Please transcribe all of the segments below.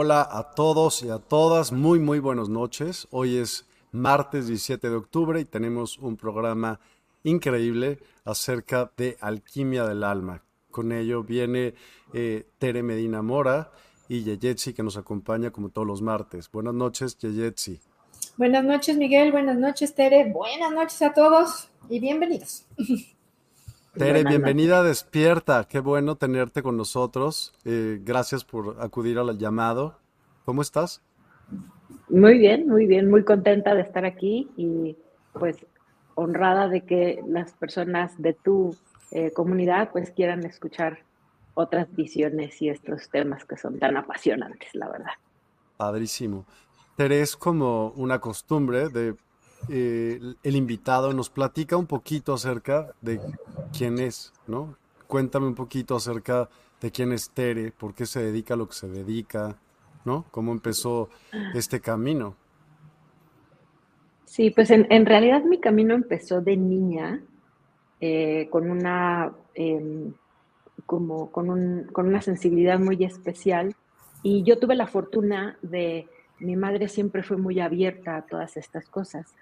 Hola a todos y a todas, muy muy buenas noches. Hoy es martes 17 de octubre y tenemos un programa increíble acerca de alquimia del alma. Con ello viene eh, Tere Medina Mora y Yeyetsi que nos acompaña como todos los martes. Buenas noches, Yeyetsi. Buenas noches, Miguel. Buenas noches, Tere. Buenas noches a todos y bienvenidos. Tere, bienvenida Despierta. Qué bueno tenerte con nosotros. Eh, gracias por acudir al llamado. ¿Cómo estás? Muy bien, muy bien, muy contenta de estar aquí y pues honrada de que las personas de tu eh, comunidad pues quieran escuchar otras visiones y estos temas que son tan apasionantes, la verdad. Padrísimo. Tere, es como una costumbre de eh, el invitado nos platica un poquito acerca de quién es, ¿no? Cuéntame un poquito acerca de quién es Tere, por qué se dedica a lo que se dedica, ¿no? ¿Cómo empezó este camino? Sí, pues en, realidad mi camino empezó de niña, eh, con una em, como con, un, con una sensibilidad muy especial. Y yo tuve la fortuna de, mi madre siempre fue muy abierta a todas estas cosas.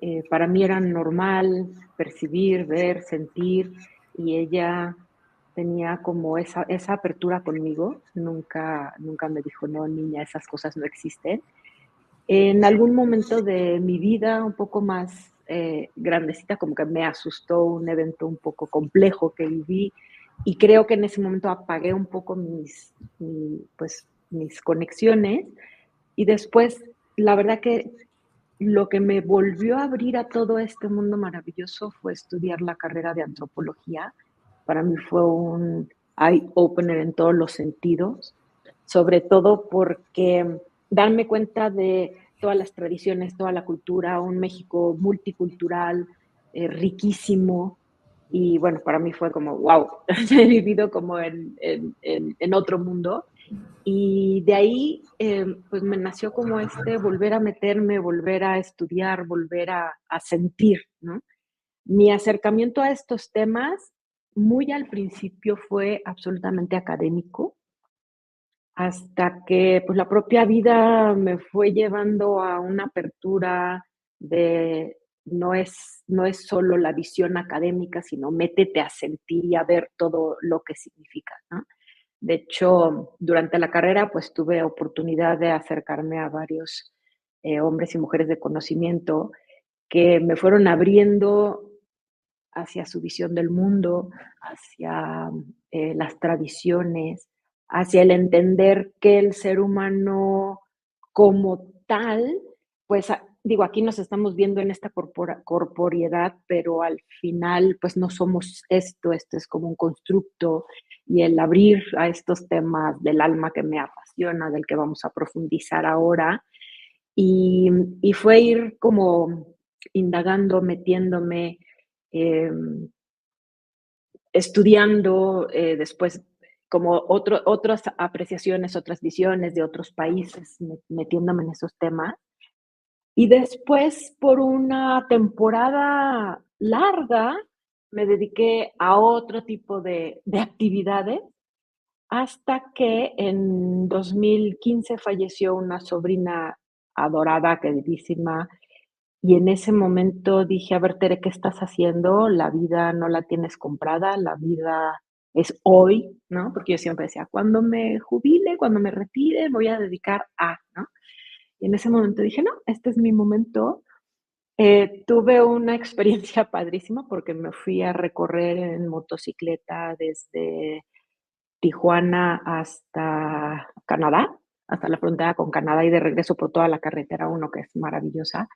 Eh, para mí era normal percibir, ver, sentir, y ella tenía como esa, esa apertura conmigo, nunca, nunca me dijo, no, niña, esas cosas no existen. En algún momento de mi vida, un poco más eh, grandecita, como que me asustó un evento un poco complejo que viví y creo que en ese momento apagué un poco mis, pues, mis conexiones y después, la verdad que lo que me volvió a abrir a todo este mundo maravilloso fue estudiar la carrera de antropología. Para mí fue un eye-opener en todos los sentidos, sobre todo porque darme cuenta de todas las tradiciones, toda la cultura, un México multicultural, eh, riquísimo. Y bueno, para mí fue como, wow, he vivido como en, otro mundo. Y de ahí, em, pues me nació como este volver a meterme, volver a estudiar, volver a, a sentir, ¿no? Mi acercamiento a estos temas muy al principio fue absolutamente académico, hasta que pues la propia vida me fue llevando a una apertura de no es, no es solo la visión académica, sino métete a sentir y a ver todo lo que significa, ¿no? De hecho, durante la carrera, pues tuve oportunidad de acercarme a varios eh, hombres y mujeres de conocimiento que me fueron abriendo hacia su visión del mundo, hacia eh, las tradiciones, hacia el entender que el ser humano como tal, pues digo, aquí nos estamos viendo en esta corporeidad, pero al final, pues no somos esto, esto es como un constructo y el abrir a estos temas del alma que me apasiona, del que vamos a profundizar ahora. Y, fue ir como indagando, metiéndome, em, estudiando, eh, después como otras apreciaciones, otras visiones de otros países, metiéndome en esos temas. Y después, por una temporada larga, me dediqué a otro tipo de, de actividades hasta que en 2015 falleció una sobrina adorada, queridísima, y en ese momento dije, a ver, Tere, ¿qué estás haciendo? La vida no la tienes comprada, la vida es hoy, ¿no? Porque yo siempre decía, cuando me jubile, cuando me retire, voy a dedicar a, ¿no? En ese momento dije, no, este es mi momento. Eh, tuve una experiencia padrísima porque me fui a recorrer en motocicleta desde Tijuana hasta Canadá, hasta la frontera con Canadá y de regreso por toda la carretera 1, que es maravillosa.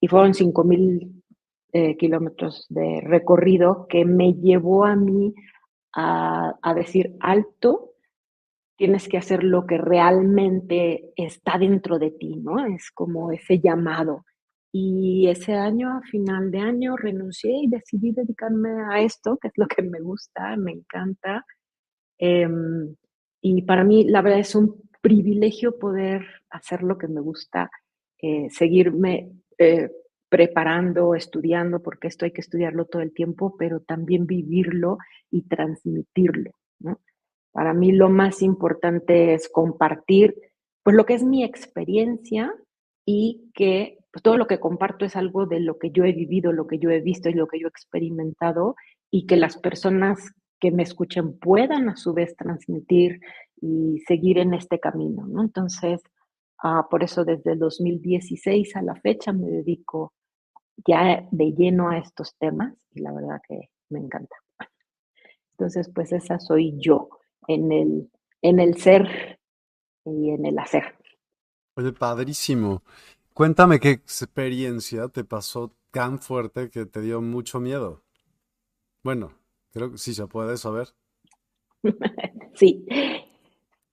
Y fueron 5.000 mil eh, kilómetros de recorrido que me llevó a mí a, decir alto, tienes que hacer lo que realmente está dentro de ti, ¿no? Es como ese llamado. Y ese año, a final de año, renuncié y decidí dedicarme a esto, que es lo que me gusta, me encanta. Em, y para mí, la verdad, es un privilegio poder hacer lo que me gusta, eh, seguirme eh, preparando, estudiando, porque esto hay que estudiarlo todo el tiempo, pero también vivirlo y transmitirlo. Para mí lo más importante es compartir pues lo que es mi experiencia y que pues, todo lo que comparto es algo de lo que yo he vivido, lo que yo he visto y lo que yo he experimentado y que las personas que me escuchen puedan a su vez transmitir y seguir en este camino, ¿no? Entonces, ah, por eso desde el 2016 a la fecha me dedico ya de lleno a estos temas y la verdad que me encanta. Entonces, pues esa soy yo en el, en el ser y en el hacer. Oye, padrísimo. Cuéntame qué experiencia te pasó tan fuerte que te dio mucho miedo. Bueno, creo que sí se puede saber. sí.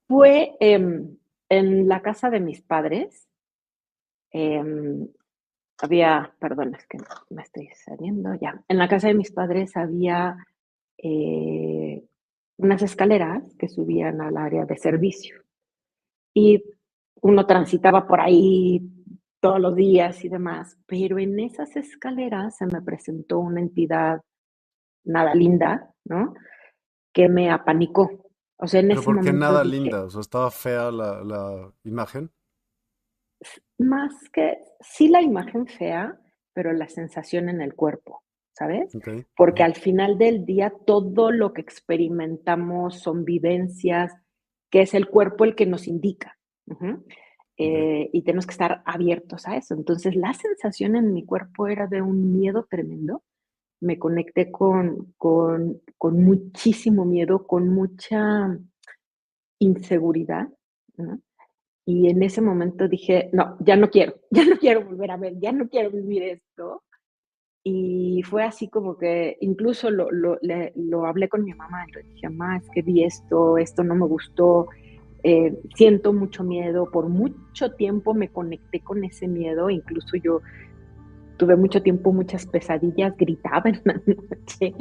Fue em, en la casa de mis padres. Em, había, perdón, es que me estoy saliendo ya. En la casa de mis padres había eh, unas escaleras que subían al área de servicio. Y uno transitaba por ahí todos los días y demás, pero en esas escaleras se me presentó una entidad nada linda, ¿no? Que me apanicó. O sea, en ¿Pero por qué nada linda? O sea, estaba fea la, la imagen más que sí la imagen fea, pero la sensación en el cuerpo, ¿sabes? Porque al final del día todo lo que experimentamos son vivencias, que es el cuerpo el que nos indica. Eh, y tenemos que estar abiertos a eso. Entonces la sensación en mi cuerpo era de un miedo tremendo. Me conecté con, con, con muchísimo miedo, con mucha inseguridad. ¿no? Y en ese momento dije, no, ya no quiero, ya no quiero volver a ver, ya no quiero vivir esto. Y fue así como que incluso lo, lo, lo hablé con mi mamá, le dije, mamá, es que vi esto, esto no me gustó, eh, siento mucho miedo, por mucho tiempo me conecté con ese miedo, incluso yo tuve mucho tiempo muchas pesadillas, gritaba en la noche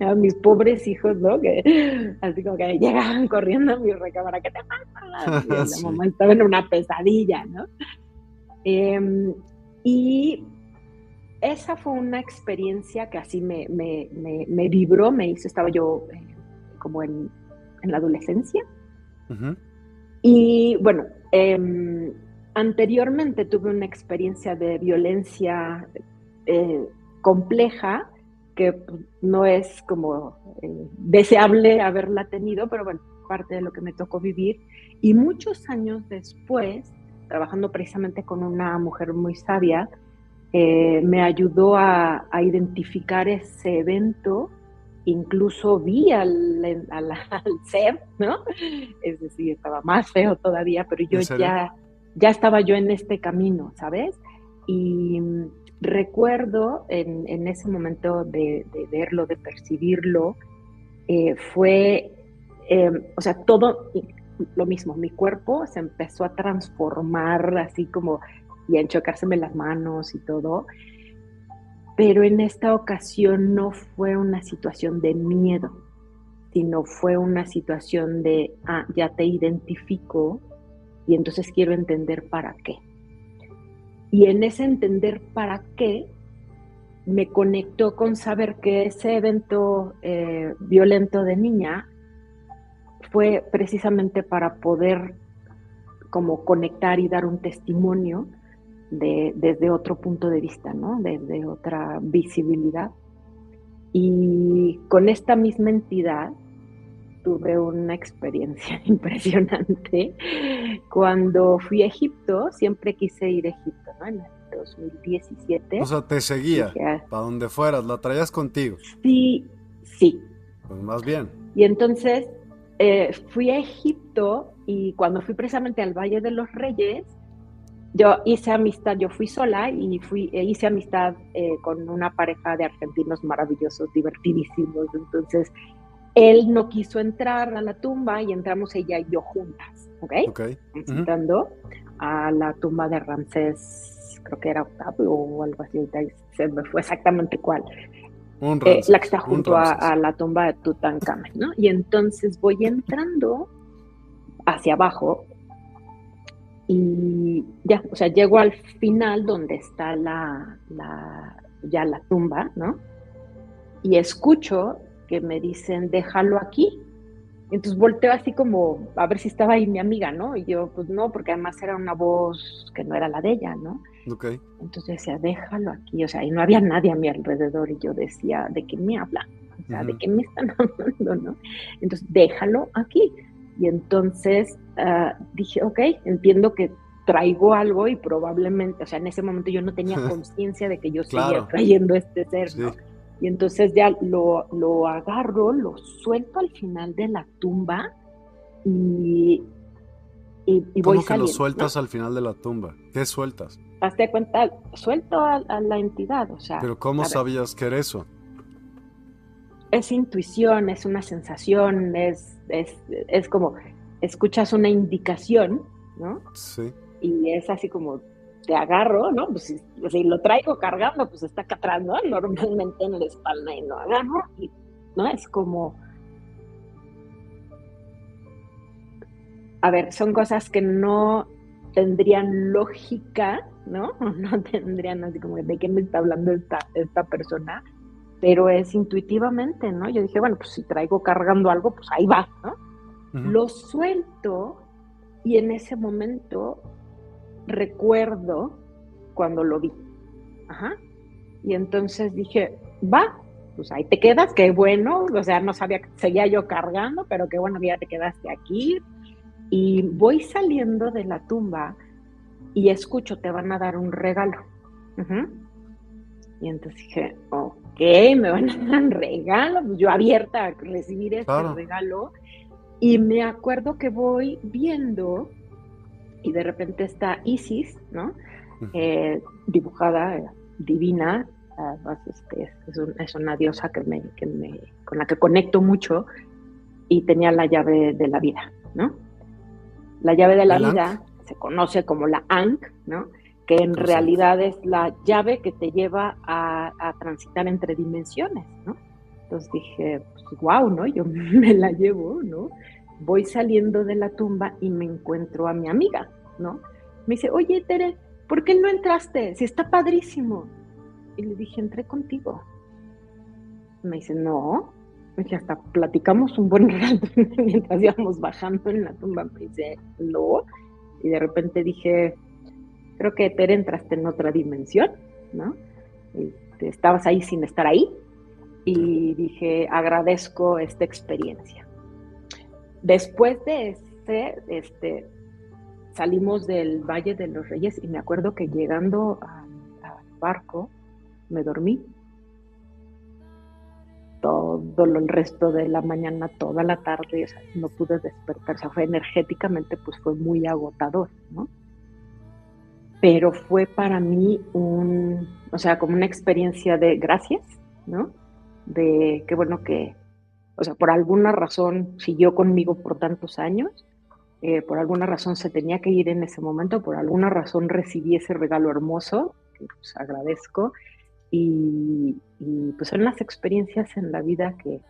a mis pobres hijos, ¿no? Que así como que llegaban corriendo a mi recámara, ¿qué te pasa? Y la mamá estaba en una pesadilla, ¿no? Em, y esa fue una experiencia que así me, me, me, vibró, me hizo, estaba yo eh, como en, en, la adolescencia. Y bueno, eh, Anteriormente tuve una experiencia de violencia eh, compleja que no es como eh, deseable haberla tenido, pero bueno, parte de lo que me tocó vivir. Y muchos años después, trabajando precisamente con una mujer muy sabia, eh, me ayudó a, identificar ese evento, incluso vi al, al, ser, ¿no? Es decir, estaba más feo todavía, pero yo ya, ya estaba yo en este camino, ¿sabes? Y recuerdo en, ese momento de, verlo, de percibirlo, eh, fue, em, o sea, todo lo mismo, mi cuerpo se empezó a transformar así como y a enchocárseme las manos y todo. Pero en esta ocasión no fue una situación de miedo, sino fue una situación de, ah, ya te identifico y entonces quiero entender para qué. Y en ese entender para qué, me conectó con saber que ese evento eh, violento de niña fue precisamente para poder como conectar y dar un testimonio de, desde otro punto de vista, ¿no? Desde otra visibilidad. Y con esta misma entidad tuve una experiencia impresionante. Cuando fui a Egipto, siempre quise ir a Egipto, ¿no? En el 2017. O sea, te seguía ah". para donde fueras, la traías contigo. Sí, sí. Pues más bien. Y entonces eh, fui a Egipto y cuando fui precisamente al Valle de los Reyes, yo hice amistad, yo fui sola y fui, e hice amistad eh, con una pareja de argentinos maravillosos, divertidísimos. Entonces, él no quiso entrar a la tumba y entramos ella y yo juntas, ¿ok? Ok. Visitando a la tumba de Ramsés, creo que era Octavio o algo así, se me fue exactamente cuál. Eh, la que está junto a, la tumba de Tutankamón, ¿no? Y entonces voy entrando hacia abajo y ya, o sea, llego al final donde está la, ya la tumba, ¿no? Y escucho que me dicen, déjalo aquí. Entonces volteo así como a ver si estaba ahí mi amiga, ¿no? Y yo, pues no, porque además era una voz que no era la de ella, ¿no? Ok. Entonces decía, déjalo aquí, o sea, y no había nadie a mi alrededor y yo decía, ¿de qué me hablan? O sea, ¿de qué me están hablando, no? Entonces, déjalo aquí. Y entonces ah, dije, ok, entiendo que traigo algo y probablemente, o sea, en ese momento yo no tenía conciencia de que yo seguía trayendo este ser, ¿no? Y entonces ya lo, lo, agarro, lo suelto al final de la tumba y, y, y ¿Cómo que lo sueltas al final de la tumba? ¿Qué sueltas? Hazte cuenta, suelto a, la entidad, o sea. Pero ¿cómo sabías que era eso? Es intuición, es una sensación, es, es, es como, escuchas una indicación, ¿no? Sí. Y es así como, te agarro, ¿no? Pues si, lo traigo cargando, pues está acá atrás, ¿no? Normalmente en la espalda y lo agarro y, ¿no? Es como... A ver, son cosas que no tendrían lógica, ¿no? No tendrían así como de qué me está hablando esta, esta persona, pero es intuitivamente, ¿no? Yo dije, bueno, pues si traigo cargando algo, pues ahí va, ¿no? Lo suelto y en ese momento recuerdo cuando lo vi. Ajá. Y entonces dije, va, pues ahí te quedas, qué bueno, o sea, no sabía que seguía yo cargando, pero qué bueno, ya te quedaste aquí. Y voy saliendo de la tumba y escucho, te van a dar un regalo. Y entonces dije, ok, me van a dar un regalo, pues yo abierta a recibir este regalo. Y me acuerdo que voy viendo y de repente está Isis, ¿no? Eh, dibujada, divina, este, es, una diosa que me, con la que conecto mucho y tenía la llave de la vida, ¿no? La llave de la vida se conoce como la Ankh, ¿no? Que en realidad es la llave que te lleva a, transitar entre dimensiones, ¿no? Entonces dije, wow, pues, ¿no? Yo me la llevo, ¿no? voy saliendo de la tumba y me encuentro a mi amiga, ¿no? Me dice, oye, Tere, ¿por qué no entraste? Si está padrísimo. Y le dije, entré contigo. Me dice, no. Me dije, hasta platicamos un buen rato mientras íbamos bajando en la tumba. Me dice, no. Y de repente dije, creo que Tere entraste en otra dimensión, ¿no? Este, estabas ahí sin estar ahí. Y dije, agradezco esta experiencia. Después de ese, este, salimos del Valle de los Reyes y me acuerdo que llegando barco, me dormí. Todo el resto de la mañana, toda la tarde, no pude despertar. O sea, fue energéticamente, pues fue muy agotador, ¿no? Pero fue para mí un, o sea, como una experiencia de gracias, ¿no? De qué bueno que, o sea, por alguna razón siguió conmigo por tantos años eh, por alguna razón se tenía que ir en ese momento, por alguna razón recibí ese regalo hermoso, que pues agradezco, y, pues son las experiencias en la vida que,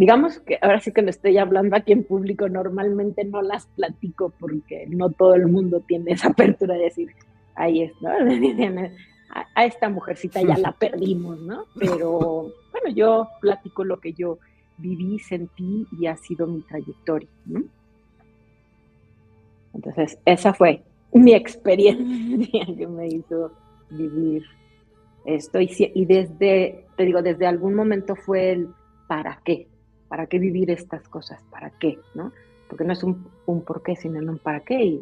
digamos que ahora sí que lo estoy hablando aquí en público, normalmente no las platico porque no todo el mundo tiene esa apertura de decir, ahí es, ¿no? A, a esta mujercita ya la perdimos, ¿no? Pero bueno, yo platico lo que yo viví, sentí y ha sido mi trayectoria, ¿no? Entonces, esa fue mi experiencia que me hizo vivir esto. Y, desde, te digo, desde algún momento fue el ¿para qué? ¿Para qué vivir estas cosas? ¿Para qué? ¿No? Porque no es un, un por qué, sino un para qué.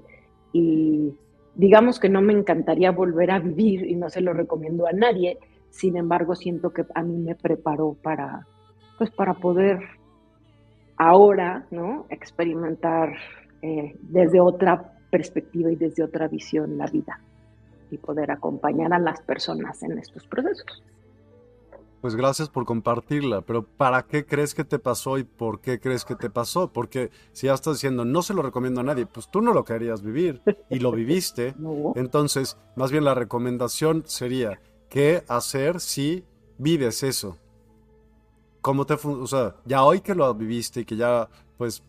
Y, digamos que no me encantaría volver a vivir y no se lo recomiendo a nadie. Sin embargo, siento que a mí me preparó para, pues, para poder ahora, ¿no? Experimentar eh, desde otra perspectiva y desde otra visión la vida y poder acompañar a las personas en estos procesos. Pues gracias por compartirla, pero ¿para qué crees que te pasó y por qué crees que te pasó? Porque si ya estás diciendo no se lo recomiendo a nadie, pues tú no lo querías vivir y lo viviste. Entonces, más bien la recomendación sería, ¿qué hacer si vives eso? ¿Cómo te o sea, ya hoy que lo viviste y que ya pues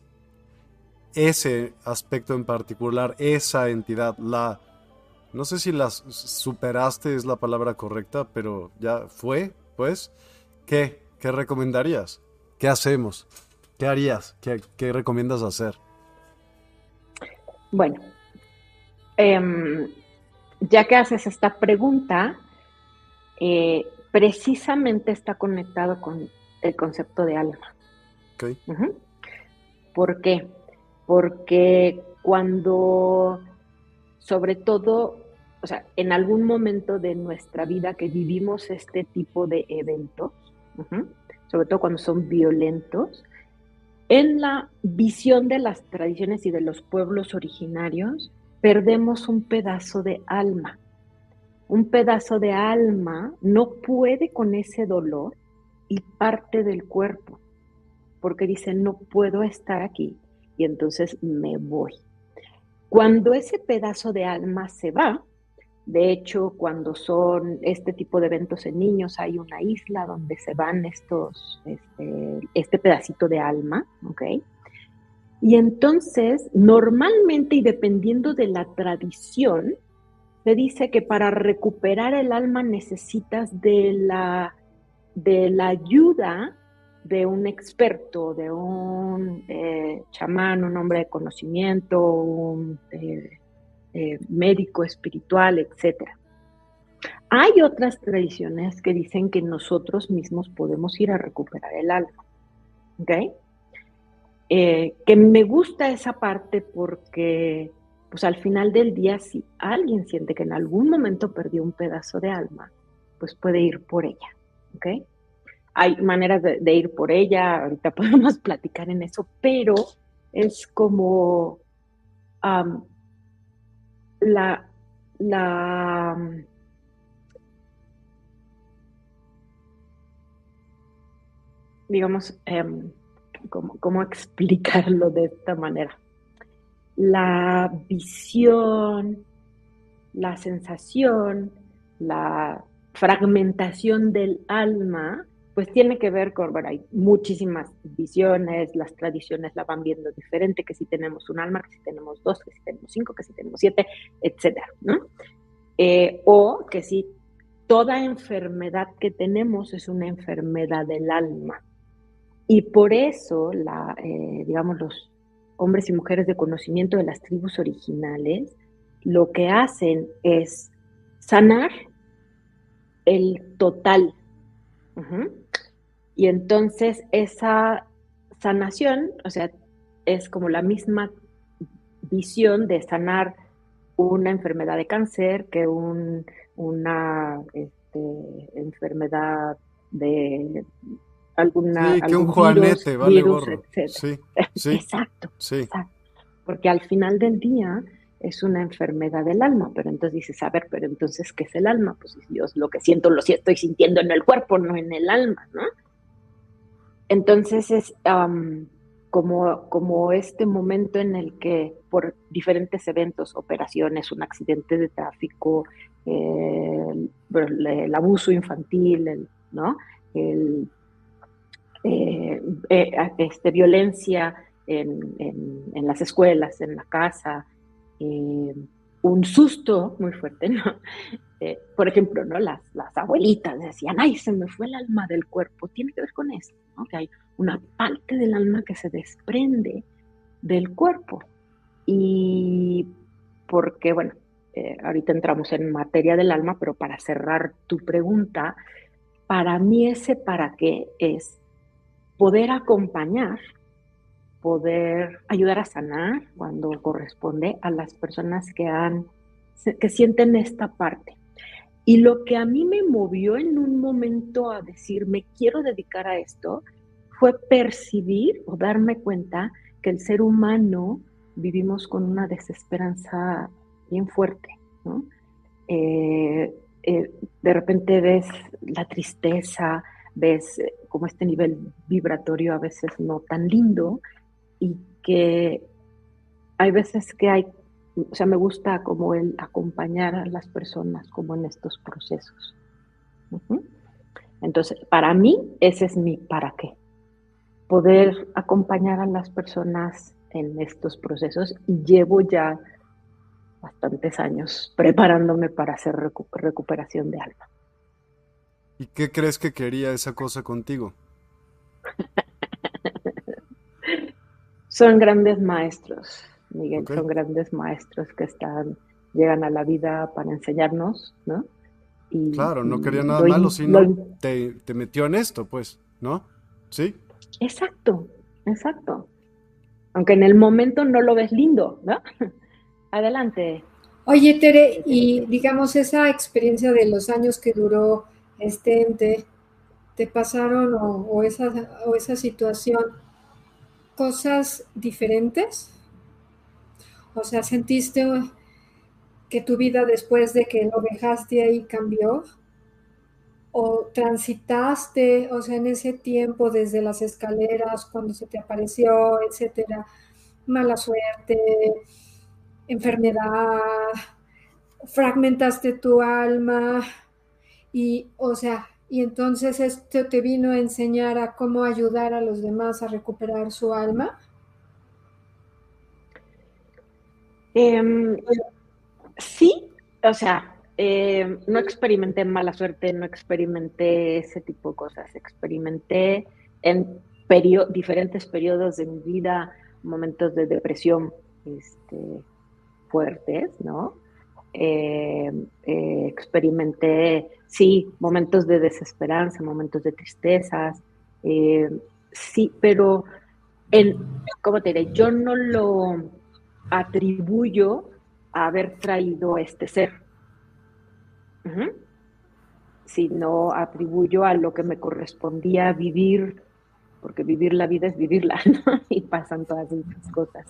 ese aspecto en particular, esa entidad, la... No sé si la superaste es la palabra correcta, pero ya fue, pues. ¿Qué? ¿Qué recomendarías? ¿Qué hacemos? ¿Qué harías? ¿Qué, recomiendas hacer? Bueno, em, ya que haces esta pregunta, eh, precisamente está conectado con el concepto de alma. Okay. ¿Por qué? porque cuando, sobre todo, o sea, en algún momento de nuestra vida que vivimos este tipo de eventos, sobre todo cuando son violentos, en la visión de las tradiciones y de los pueblos originarios, perdemos un pedazo de alma. Un pedazo de alma no puede con ese dolor y parte del cuerpo, porque dice, no puedo estar aquí, y entonces me voy. Cuando ese pedazo de alma se va, de hecho, cuando son este tipo de eventos en niños, hay una isla donde se van estos, este, este pedacito de alma, ¿ok? Y entonces, normalmente y dependiendo de la tradición, se dice que para recuperar el alma necesitas de la, de la ayuda de un experto, de un eh, chamán, un hombre de conocimiento, un eh, eh, médico espiritual, etc. Hay otras tradiciones que dicen que nosotros mismos podemos ir a recuperar el alma. ¿Ok? que me gusta esa parte porque, pues al final del día, si alguien siente que en algún momento perdió un pedazo de alma, pues puede ir por ella. ¿Ok? hay maneras de, ir por ella, ahorita podemos platicar en eso, pero es como la, la digamos, em, ¿cómo, explicarlo de esta manera? La visión, la sensación, la fragmentación del alma pues tiene que ver con, bueno, hay muchísimas visiones, las tradiciones la van viendo diferente, que si tenemos un alma, que si tenemos dos, que si tenemos cinco, que si tenemos siete, etcétera, ¿no? Eh, o que si toda enfermedad que tenemos es una enfermedad del alma. Y por eso, la, eh, digamos, los hombres y mujeres de conocimiento de las tribus originales, lo que hacen es sanar el total. Y entonces esa sanación, o sea, es como la misma visión de sanar una enfermedad de cáncer, que un, una este, enfermedad de alguna... Sí, que un juanete, vale gorro. Sí, sí, exacto, sí. exacto. Porque al final del día es una enfermedad del alma, pero entonces dices, a ver, pero entonces, ¿qué es el alma? Pues yo lo que siento lo estoy sintiendo en el cuerpo, no en el alma, ¿no? Entonces es como, como este momento en el que por diferentes eventos, operaciones, un accidente de tráfico, el, abuso infantil, ¿no? El, eh, eh, este, violencia en, en, las escuelas, en la casa, eh, un susto muy fuerte, ¿no? por ejemplo, ¿no? Las, las abuelitas decían, ay, se me fue el alma del cuerpo, tiene que ver con eso. Que hay una parte del alma que se desprende del cuerpo. Y porque, bueno, ahorita entramos en materia del alma, pero para cerrar tu pregunta, para mí ese para qué es poder acompañar, poder ayudar a sanar cuando corresponde a las personas que han que sienten esta parte. Y lo que a mí me movió en un momento a decir, me quiero dedicar a esto, fue percibir o darme cuenta que el ser humano vivimos con una desesperanza bien fuerte, eh, eh, de repente ves la tristeza, ves eh, como este nivel vibratorio a veces no tan lindo y que hay veces que hay, o sea, me gusta como el acompañar a las personas como en estos procesos. Entonces, para mí, ese es mi para qué. Poder acompañar a las personas en estos procesos y llevo ya bastantes años preparándome para hacer recuperación de alma. ¿Y qué crees que quería esa cosa contigo? Son grandes maestros, Miguel, son grandes maestros que están, llegan a la vida para enseñarnos, ¿no? Y, claro, no quería nada malo, sino te, te metió en esto, pues, ¿no? ¿Sí? Exacto, exacto. Aunque en el momento no lo ves lindo, ¿no? Adelante. Oye, Tere, y digamos esa experiencia de los años que duró este ente, te pasaron o, esa, o esa situación cosas diferentes? O sea, ¿sentiste que tu vida después de que lo dejaste ahí cambió? ¿O transitaste, o sea, en ese tiempo desde las escaleras, cuando se te apareció, etcétera, mala suerte, enfermedad, fragmentaste tu alma y, o sea, y entonces esto te vino a enseñar a cómo ayudar a los demás a recuperar su alma. Em, sí, o sea, em, no experimenté mala suerte, no experimenté ese tipo de cosas, experimenté en diferentes periodos de mi vida momentos de depresión este, fuertes, ¿no? Eh, eh, experimenté, sí, momentos de desesperanza, momentos de tristezas, eh, sí, pero, en, ¿cómo te diré? Yo no lo atribuyo a haber traído este ser, sino atribuyo a lo que me correspondía vivir, porque vivir la vida es vivirla. Y pasan todas esas cosas.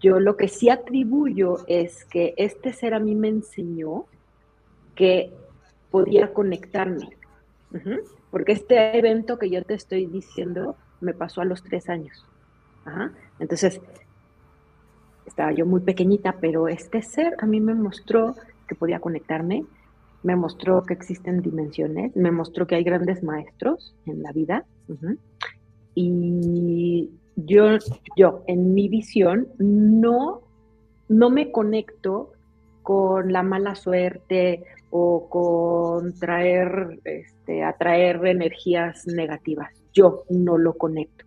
Yo lo que sí atribuyo es que este ser a mí me enseñó que podía conectarme. Porque este evento que yo te estoy diciendo me pasó a los tres años. Entonces, estaba yo muy pequeñita, pero este ser a mí me mostró que podía conectarme, me mostró que existen dimensiones, me mostró que hay grandes maestros en la vida. Y yo, yo, en mi visión, no, no me conecto con la mala suerte o con traer, este, atraer energías negativas. Yo no lo conecto.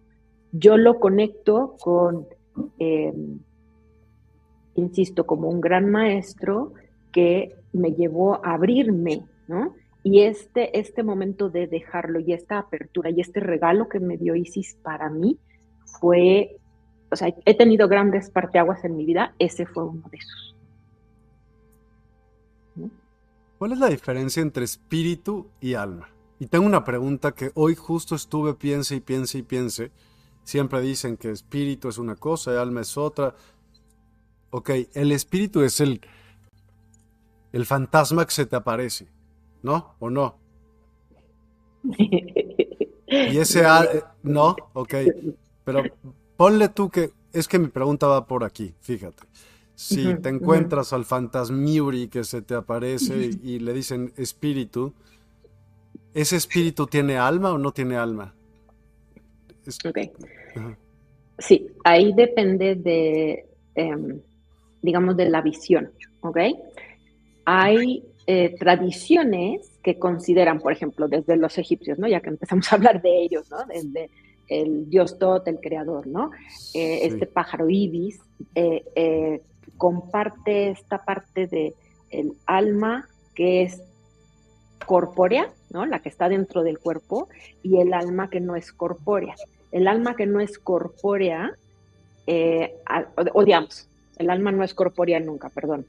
Yo lo conecto con, em, insisto, como un gran maestro que me llevó a abrirme, ¿no? Y este, este momento de dejarlo y esta apertura y este regalo que me dio Isis para mí, fue, o sea, he tenido grandes parteaguas en mi vida, ese fue uno de esos. ¿Cuál es la diferencia entre espíritu y alma? Y tengo una pregunta que hoy justo estuve piense y piense y piense. Siempre dicen que espíritu es una cosa y alma es otra. Ok, el espíritu es el, el fantasma que se te aparece, ¿no? ¿O no? Y ese... No, ok. Pero ponle tú que... Es que mi pregunta va por aquí, fíjate. Si te encuentras al fantasmiuri que se te aparece y le dicen espíritu, ¿ese espíritu tiene alma o no tiene alma? Ok. Sí, ahí depende de, em, digamos, de la visión, ¿ok? Hay eh, tradiciones que consideran, por ejemplo, desde los egipcios, ¿no? Ya que empezamos a hablar de ellos, ¿no? Desde el dios Tot, el creador, ¿no? Eh, este pájaro ibis eh, comparte esta parte de el alma que es corpórea, ¿no? La que está dentro del cuerpo, y el alma que no es corpórea. El alma que no es corpórea, o, digamos, el alma no es corpórea nunca, perdón,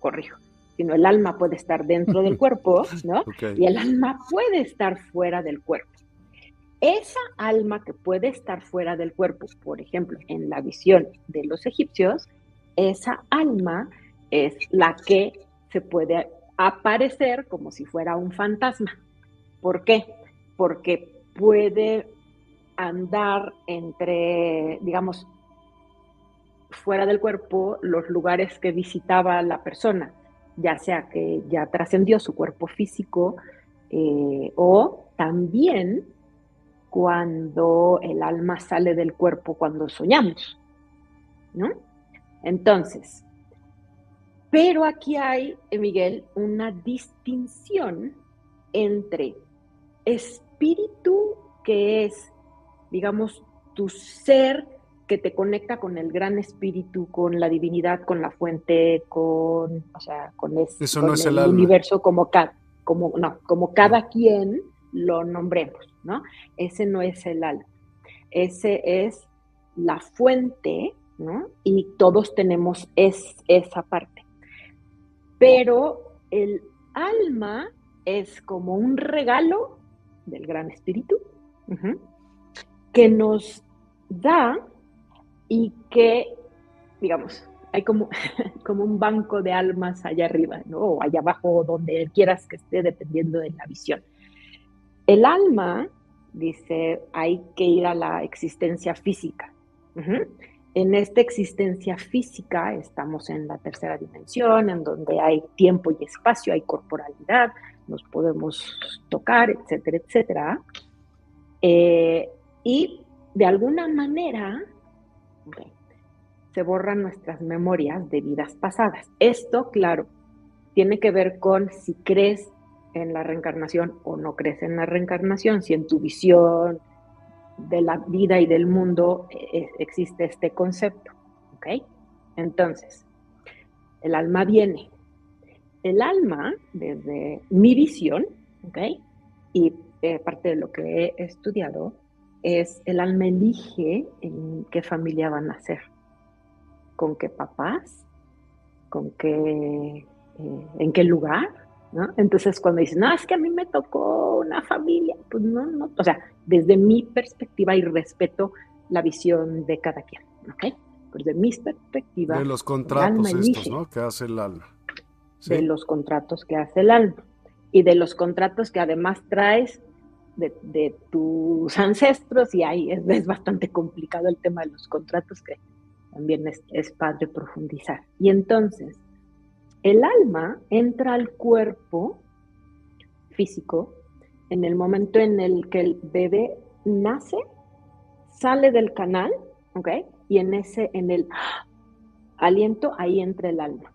corrijo sino el alma puede estar dentro del cuerpo, ¿no? Y el alma puede estar fuera del cuerpo. Esa alma que puede estar fuera del cuerpo, por ejemplo, en la visión de los egipcios, esa alma es la que se puede aparecer como si fuera un fantasma. ¿Por qué? Porque puede andar entre, digamos, fuera del cuerpo los lugares que visitaba la persona ya sea que ya trascendió su cuerpo físico eh, o también cuando el alma sale del cuerpo cuando soñamos, ¿no? Entonces, pero aquí hay, eh, Miguel, una distinción entre espíritu, que es, digamos, tu ser que te conecta con el gran espíritu, con la divinidad, con la fuente, con, o sea, con, el, universo como cada, como, no, como cada quien lo nombremos, ¿no? Ese no es el alma. Ese es la fuente, ¿no? Y todos tenemos es, esa parte. Pero el alma es como un regalo del gran espíritu que nos da y que, digamos, hay como, como un banco de almas allá arriba, ¿no? O allá abajo, donde quieras que esté, dependiendo de la visión. El alma, dice, hay que ir a la existencia física. En esta existencia física estamos en la tercera dimensión, en donde hay tiempo y espacio, hay corporalidad, nos podemos tocar, etcétera, etcétera. Eh, y de alguna manera se borran nuestras memorias de vidas pasadas. Esto, claro, tiene que ver con si crees en la reencarnación o no crees en la reencarnación, si en tu visión de la vida y del mundo eh, existe este concepto. ¿Ok? Entonces, el alma viene. El alma, desde mi visión, ¿ok? Y eh, parte de lo que he estudiado, es el alma elige en qué familia van a nacer, con qué papás, con qué, eh, en qué lugar, ¿no? Entonces cuando dicen, no, es que a mí me tocó una familia, pues no, no, o sea, desde mi perspectiva y respeto la visión de cada quien, ¿ok? Pues de mi perspectiva. De los contratos estos, ¿no? Que hace el alma. De los contratos que hace el alma. Y de los contratos que además traes de, tus ancestros y ahí es, bastante complicado el tema de los contratos que también es, es padre profundizar. Y entonces, el alma entra al cuerpo físico en el momento en el que el bebé nace, sale del canal, ¿ok? Y en ese, en el aliento, ahí entra el alma.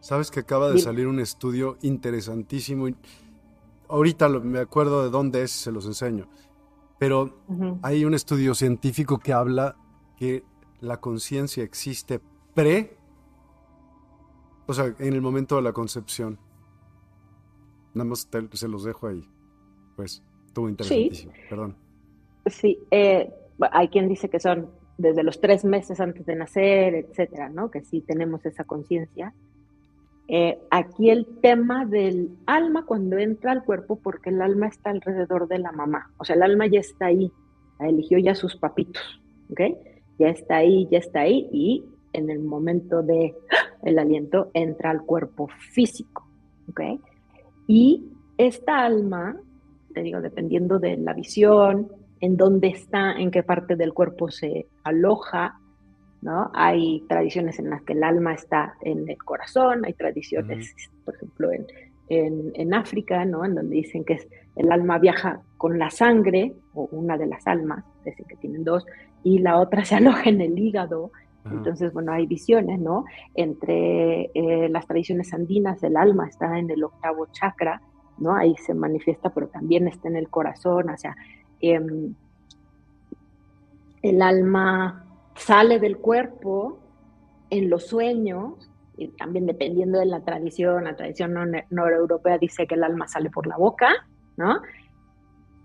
Sabes que acaba de salir un estudio interesantísimo ahorita me acuerdo de dónde es, se los enseño. Pero hay un estudio científico que habla que la conciencia existe pre, o sea, en el momento de la concepción. Nada más se los dejo ahí. Pues, estuvo interesantísimo. Perdón. Sí, eh, hay quien dice que son desde los tres meses antes de nacer, etcétera, ¿no? Que sí tenemos esa conciencia. Eh, aquí el tema del alma cuando entra al cuerpo, porque el alma está alrededor de la mamá, o sea, el alma ya está ahí, eligió ya sus papitos, ¿ok? Ya está ahí, ya está ahí, y en el momento de el aliento entra al cuerpo físico, ¿ok? Y esta alma, te digo, dependiendo de la visión, en dónde está, en qué parte del cuerpo se aloja, ¿no? Hay tradiciones en las que el alma está en el corazón, hay tradiciones, por ejemplo, en, en, África, ¿no? En donde dicen que es, el alma viaja con la sangre, o una de las almas, dicen que tienen dos, y la otra se aloja en el hígado. Entonces, bueno, hay visiones, ¿no? Entre eh, las tradiciones andinas, el alma está en el octavo chakra, ¿no? Ahí se manifiesta, pero también está en el corazón, o sea, em, el alma sale del cuerpo en los sueños, y también dependiendo de la tradición, la tradición noreuropea dice que el alma sale por la boca, ¿no?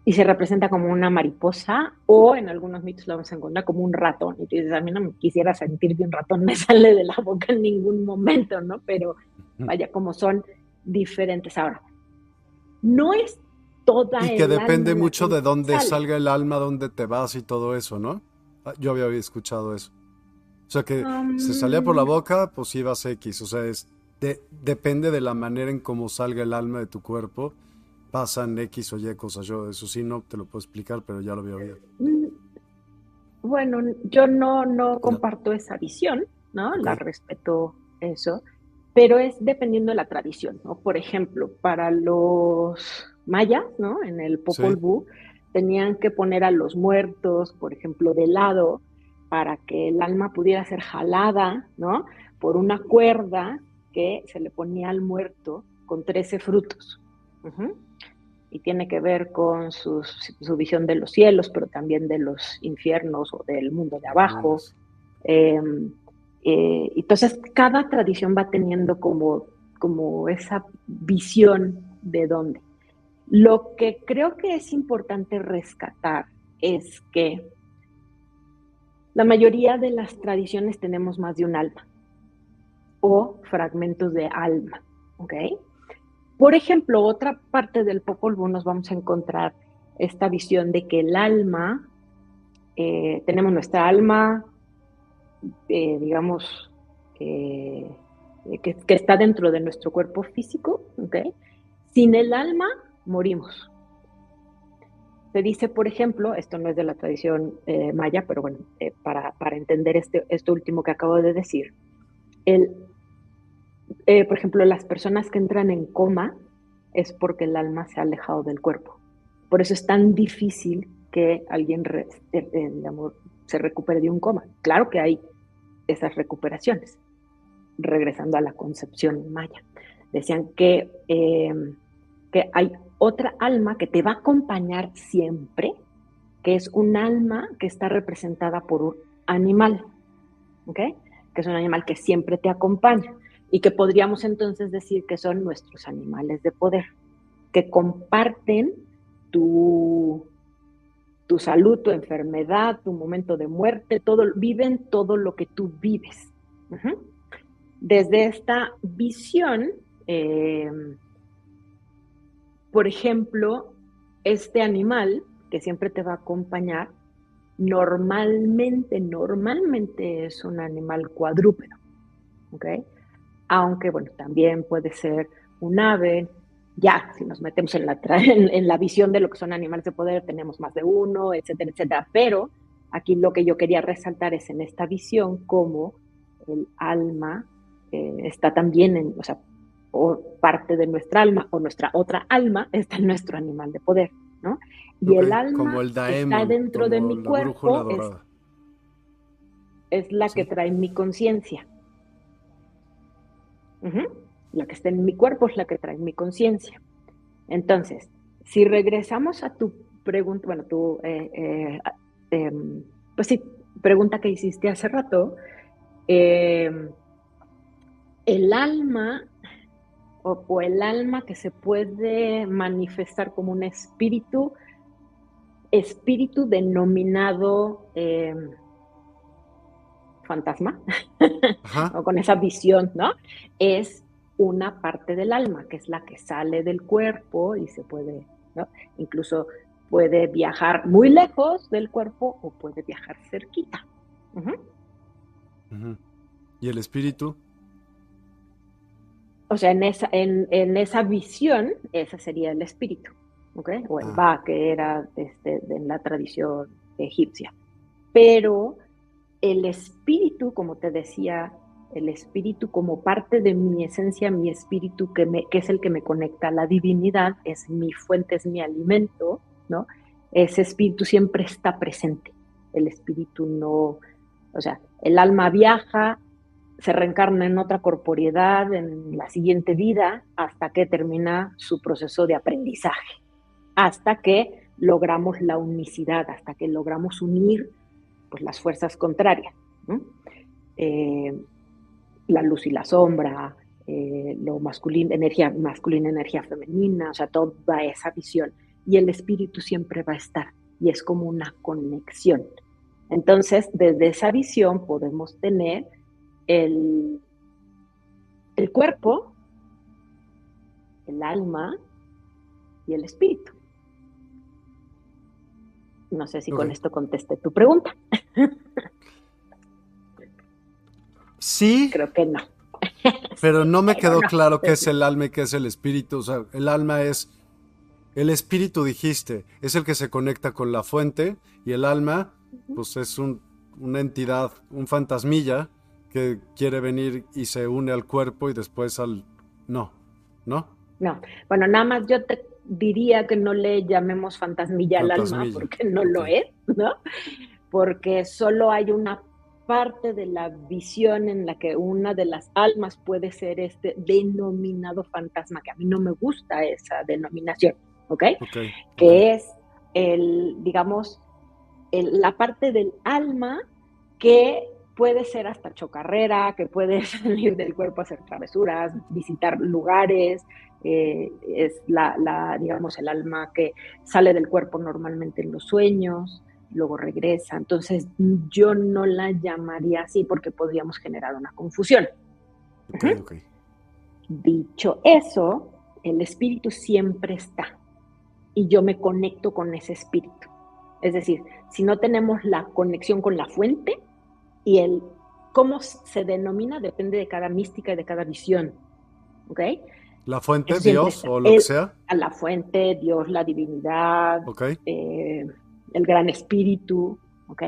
Y se representa como una mariposa, o en algunos mitos lo vamos a encontrar como un ratón. Y tú dices, a mí no me quisiera sentir que un ratón me sale de la boca en ningún momento, ¿no? Pero vaya, como son diferentes. Ahora, no es toda Y que depende mucho de dónde salga el alma, dónde te vas y todo eso, ¿no? Ah, yo había escuchado eso. O sea que se salía por la boca, pues ibas X. O sea, es depende de la manera en cómo salga el alma de tu cuerpo. Pasan X o Y cosas. Yo eso sí no te lo puedo explicar, pero ya lo había oído. Mm, bueno, yo no, no comparto esa visión, ¿no? La respeto eso, pero es dependiendo de la tradición, ¿no? Por ejemplo, para los mayas, ¿no? En el Popol Vuh, tenían que poner a los muertos, por ejemplo, de lado, para que el alma pudiera ser jalada, ¿no? Por una cuerda que se le ponía al muerto con 13 frutos. Y tiene que ver con su visión de los cielos, pero también de los infiernos o del mundo de abajo. Em, eh, entonces, cada tradición va teniendo como, como esa visión de dónde. Lo que creo que es importante rescatar es que la mayoría de las tradiciones tenemos más de un alma o fragmentos de alma, ¿ok? Por ejemplo, otra parte del Popol Vuh nos vamos a encontrar esta visión de que el alma, eh, tenemos nuestra alma, eh, digamos, eh, que, está dentro de nuestro cuerpo físico. Sin el alma morimos. Se dice, por ejemplo, esto no es de la tradición maya, pero bueno, eh, para, entender este, esto último que acabo de decir, el, eh, por ejemplo, las personas que entran en coma es porque el alma se ha alejado del cuerpo. Por eso es tan difícil que alguien se recupere de un coma. Claro que hay esas recuperaciones, regresando a la concepción maya. Decían que, que hay otra alma que te va a acompañar siempre, que es un alma que está representada por un animal, ¿ok? Que es un animal que siempre te acompaña y que podríamos entonces decir que son nuestros animales de poder, que comparten tu, tu salud, tu enfermedad, tu momento de muerte, todo, viven todo lo que tú vives. Desde esta visión, eh, por ejemplo, este animal que siempre te va a acompañar, normalmente, normalmente es un animal cuadrúpedo, ¿ok? Aunque, bueno, también puede ser un ave, ya, si nos metemos en la, en, la visión de lo que son animales de poder, tenemos más de uno, etcétera, etcétera, pero aquí lo que yo quería resaltar es en esta visión cómo el alma eh, está también en, o sea, o parte de nuestra alma o nuestra otra alma está en nuestro animal de poder, ¿no? Y el alma está dentro de mi cuerpo, es, la que trae mi conciencia. La que está en mi cuerpo es la que trae mi conciencia. Entonces, si regresamos a tu pregunta, bueno, tu, eh, eh, em, pues sí, pregunta que hiciste hace rato, em, el alma o, el alma que se puede manifestar como un espíritu, espíritu denominado em, fantasma, o con esa visión, ¿no? Es una parte del alma, que es la que sale del cuerpo y se puede, ¿no? incluso puede viajar muy lejos del cuerpo o puede viajar cerquita. ¿Y el espíritu? O sea, en esa, en, esa visión, ese sería el espíritu, ¿ok? O el ah. Ba, que era este, en la tradición egipcia. Pero el espíritu, como te decía, el espíritu como parte de mi esencia, mi espíritu que, me, que es el que me conecta a la divinidad, es mi fuente, es mi alimento, ¿no? Ese espíritu siempre está presente. El espíritu no, o sea, el alma viaja, se reencarna en otra corporeidad en la siguiente vida hasta que termina su proceso de aprendizaje, hasta que logramos la unicidad, hasta que logramos unir pues, las fuerzas contrarias. Eh, la luz y la sombra, eh, lo masculino, energía masculina, energía femenina, o sea, toda esa visión. Y el espíritu siempre va a estar y es como una conexión. Entonces, desde esa visión podemos tener el, el cuerpo, el alma y el espíritu. No sé si con esto contesté tu pregunta. Sí. Creo que no. Pero no me quedó claro qué es el alma y qué es el espíritu. O sea, el alma es. El espíritu, dijiste, es el que se conecta con la fuente y el alma, pues es un, una entidad, un fantasmilla que quiere venir y se une al cuerpo y después al... No, ¿no? No, bueno, nada más yo te diría que no le llamemos fantasmilla, al alma porque no lo es, ¿no? Porque solo hay una parte de la visión en la que una de las almas puede ser este denominado fantasma, que a mí no me gusta esa denominación, ¿ok? okay que es el, digamos, la parte del alma que puede ser hasta chocarrera, que puede salir del cuerpo a hacer travesuras, visitar lugares, eh, es la, digamos, el alma que sale del cuerpo normalmente en los sueños, luego regresa. Entonces, yo no la llamaría así porque podríamos generar una confusión. Dicho eso, el espíritu siempre está y yo me conecto con ese espíritu. Es decir, si no tenemos la conexión con la fuente, y el cómo se denomina depende de cada mística y de cada visión. ¿Ok? La fuente, Dios o lo que sea. A la fuente, Dios, la divinidad, eh, el gran espíritu. ¿Ok?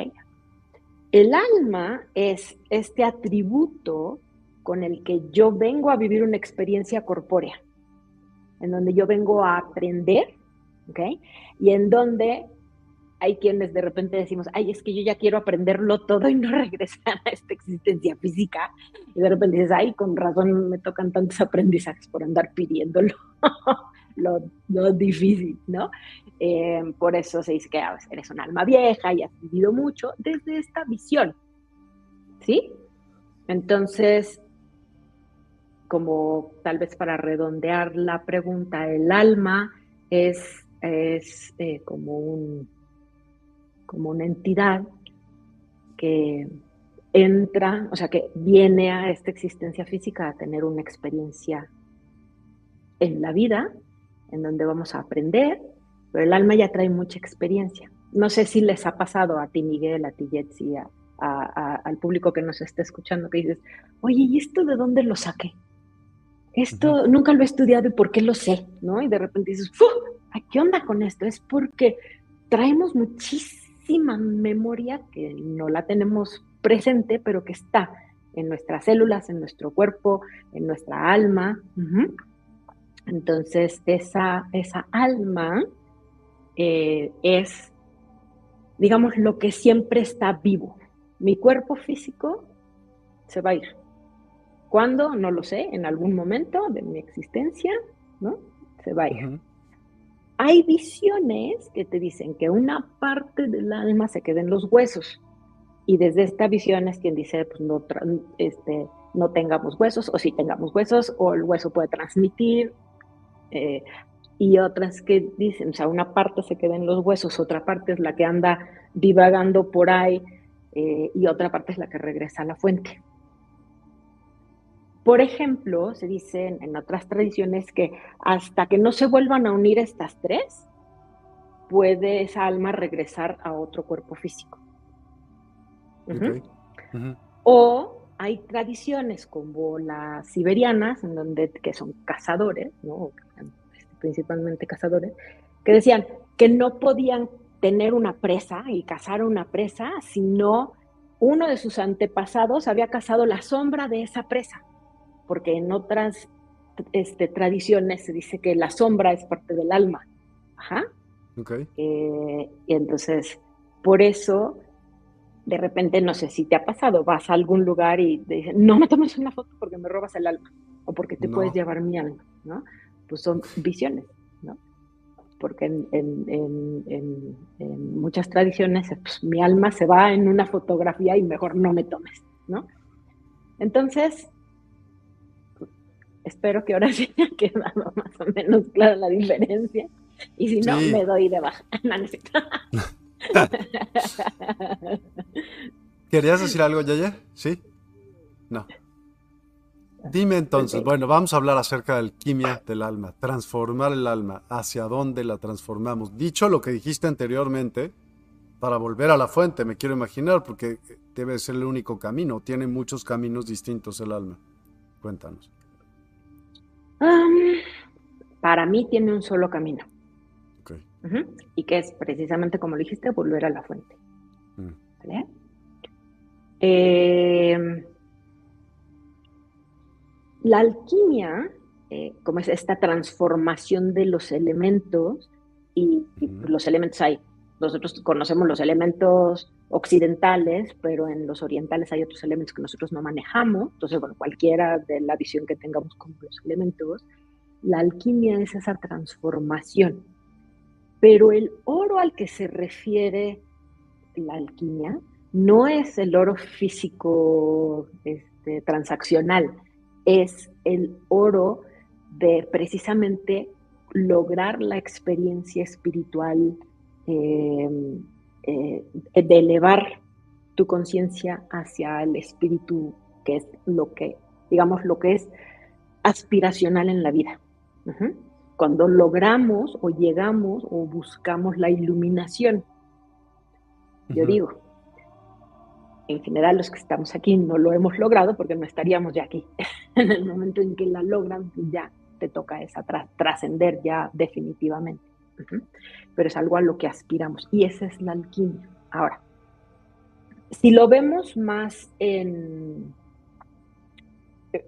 El alma es este atributo con el que yo vengo a vivir una experiencia corpórea, en donde yo vengo a aprender, ¿ok? Y en donde hay quienes de repente decimos, ay, es que yo ya quiero aprenderlo todo y no regresar a esta existencia física. Y de repente dices, ay, con razón me tocan tantos aprendizajes por andar pidiéndolo, lo, difícil, ¿no? Eh, por eso se dice que ah, eres un alma vieja y has vivido mucho desde esta visión, ¿sí? Entonces, como tal vez para redondear la pregunta, el alma es, es eh, como un como una entidad que entra, o sea, que viene a esta existencia física a tener una experiencia en la vida, en donde vamos a aprender, pero el alma ya trae mucha experiencia. No sé si les ha pasado a ti, Miguel, a ti, Jetsi, al público que nos está escuchando, que dices, oye, ¿y esto de dónde lo saqué? Esto nunca lo he estudiado y por qué lo sé, ¿no? Y de repente dices, ¿qué onda con esto? Es porque traemos muchísimo memoria que no la tenemos presente, pero que está en nuestras células, en nuestro cuerpo, en nuestra alma. Entonces, esa, esa alma eh, es, digamos, lo que siempre está vivo. Mi cuerpo físico se va a ir. ¿Cuándo? No lo sé, en algún momento de mi existencia, ¿no? Se va a ir. Hay visiones que te dicen que una parte del alma se queda en los huesos. Y desde esta visión es quien dice, pues no, este, no tengamos huesos, o si tengamos huesos, o el hueso puede transmitir. Eh, y otras que dicen, o sea, una parte se queda en los huesos, otra parte es la que anda divagando por ahí, eh, y otra parte es la que regresa a la fuente. Por ejemplo, se dice en otras tradiciones que hasta que no se vuelvan a unir estas tres, puede esa alma regresar a otro cuerpo físico. O hay tradiciones como las siberianas, en donde, que son cazadores, ¿no? Principalmente cazadores, que decían que no podían tener una presa y cazar una presa, sino uno de sus antepasados había cazado la sombra de esa presa porque en otras este, tradiciones se dice que la sombra es parte del alma. Ajá. Okay. Eh, y entonces, por eso, de repente, no sé si te ha pasado, vas a algún lugar y te dicen, no me tomes una foto porque me robas el alma o porque te puedes llevar mi alma, ¿no? Pues son visiones, ¿no? Porque en, muchas tradiciones, pues, mi alma se va en una fotografía y mejor no me tomes, ¿no? Entonces, espero que ahora sí haya quedado más o menos clara la diferencia. Y si no, me doy de baja. ¿Querías decir algo, Yaya? ¿Sí? No. Dime entonces, bueno, vamos a hablar acerca de alquimia del alma, transformar el alma, hacia dónde la transformamos. Dicho lo que dijiste anteriormente, para volver a la fuente, me quiero imaginar, porque debe ser el único camino, tiene muchos caminos distintos el alma. Cuéntanos para mí tiene un solo camino. Y que es precisamente, como lo dijiste, volver a la fuente. Mm. Em, la alquimia, eh, como es esta transformación de los elementos, y, los elementos hay, nosotros conocemos los elementos occidentales, pero en los orientales hay otros elementos que nosotros no manejamos. Entonces, bueno, cualquiera de la visión que tengamos con los elementos, la alquimia es esa transformación. Pero el oro al que se refiere la alquimia no es el oro físico este, transaccional, es el oro de precisamente lograr la experiencia espiritual eh, eh, de elevar tu conciencia hacia el espíritu, que es lo que, digamos, lo que es aspiracional en la vida. Cuando logramos o llegamos o buscamos la iluminación, yo digo, en general los que estamos aquí no lo hemos logrado porque no estaríamos ya aquí. en el momento en que la logran, ya te toca esa trascender ya definitivamente pero es algo a lo que aspiramos y esa es la alquimia. Ahora, si lo vemos más en eh,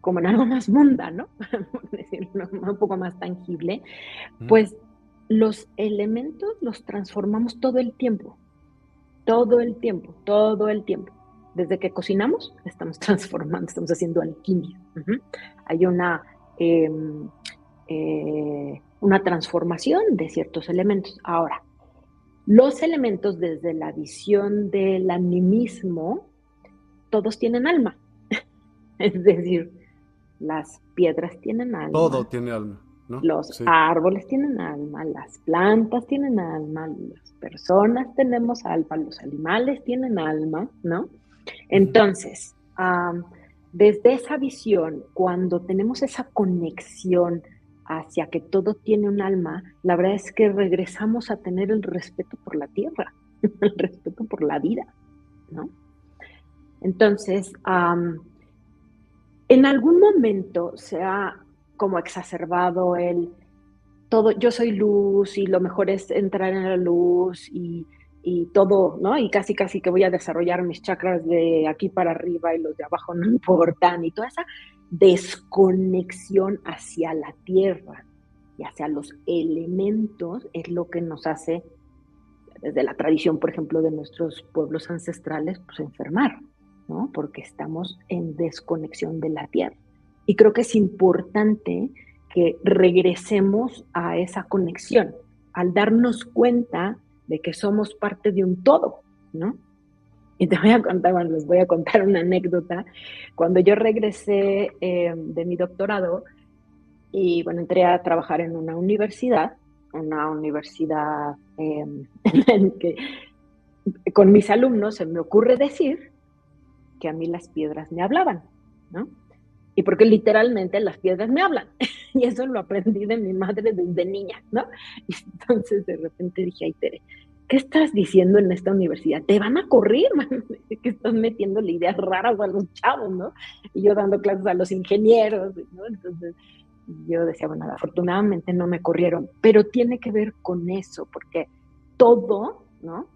como en algo más mundano, decirlo un poco más tangible, pues los elementos los transformamos todo el tiempo, todo el tiempo, todo el tiempo. Desde que cocinamos, estamos transformando, estamos haciendo alquimia. Hay una em, eh, una transformación de ciertos elementos. Ahora, los elementos desde la visión del animismo, todos tienen alma. es decir, las piedras tienen alma. Todo tiene alma. Los árboles tienen alma, las plantas tienen alma, las personas tenemos alma, los animales tienen alma, ¿no? Entonces, desde esa visión, cuando tenemos esa conexión hacia que todo tiene un alma, la verdad es que regresamos a tener el respeto por la tierra, el respeto por la vida, ¿no? Entonces, en algún momento se ha como exacerbado el todo, yo soy luz y lo mejor es entrar en la luz y, y todo, ¿no? Y casi, casi que voy a desarrollar mis chakras de aquí para arriba y los de abajo no importan y toda esa desconexión hacia la tierra y hacia los elementos es lo que nos hace, desde la tradición, por ejemplo, de nuestros pueblos ancestrales, pues enfermar, ¿no? Porque estamos en desconexión de la tierra. Y creo que es importante que regresemos a esa conexión, al darnos cuenta de que somos parte de un todo, ¿no? Y te voy a contar, bueno, les voy a contar una anécdota. Cuando yo regresé eh, de mi doctorado y bueno, entré a trabajar en una universidad, una universidad em, en que con mis alumnos se me ocurre decir que a mí las piedras me hablaban, ¿no? Y porque literalmente las piedras me hablan. y eso lo aprendí de mi madre desde niña, ¿no? Y entonces de repente dije, ay, Tere, ¿qué estás diciendo en esta universidad? Te van a correr, que estás metiéndole ideas raras a los chavos, ¿no? Y yo dando clases a los ingenieros, ¿no? Entonces yo decía, bueno, afortunadamente no me corrieron, pero tiene que ver con eso, porque todo, ¿no?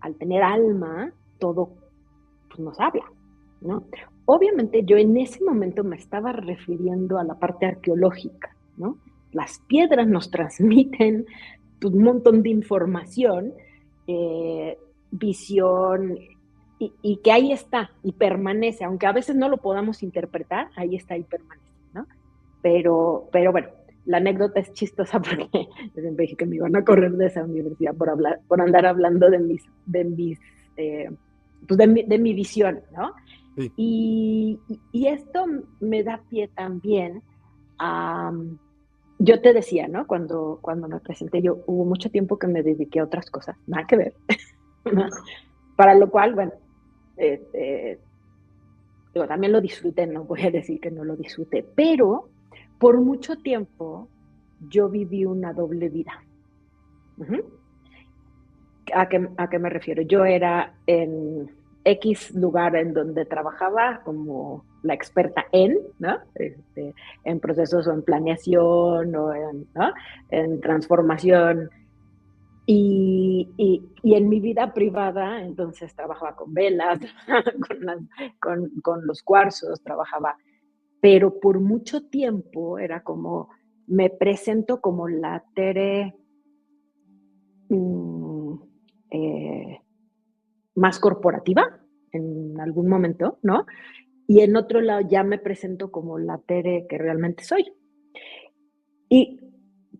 Al tener alma, todo pues, nos habla, ¿no? Obviamente yo en ese momento me estaba refiriendo a la parte arqueológica, ¿no? Las piedras nos transmiten un montón de información, eh, visión, y, que ahí está y permanece, aunque a veces no lo podamos interpretar, ahí está y permanece, ¿no? Pero, pero bueno, la anécdota es chistosa porque dije que me iban a correr de esa universidad por, hablar, por andar hablando de mis, de mis, eh, pues de mi, de mi visión, ¿no? Y, esto me da pie también a, yo te decía, ¿no? Cuando, cuando me presenté, yo hubo mucho tiempo que me dediqué a otras cosas, nada que ver. Para lo cual, bueno, este, también lo disfruté, no voy a decir que no lo disfruté, pero por mucho tiempo yo viví una doble vida. ¿A, qué, ¿A qué me refiero? Yo era en X lugar en donde trabajaba como la experta en, ¿no? Este, en procesos o en planeación o en, en transformación. Y, y, en mi vida privada, entonces trabajaba con velas, con, con, los cuarzos, trabajaba, pero por mucho tiempo era como, me presento como la Tere mm, eh, más corporativa en algún momento, ¿no? Y en otro lado ya me presento como la Tere que realmente soy. Y,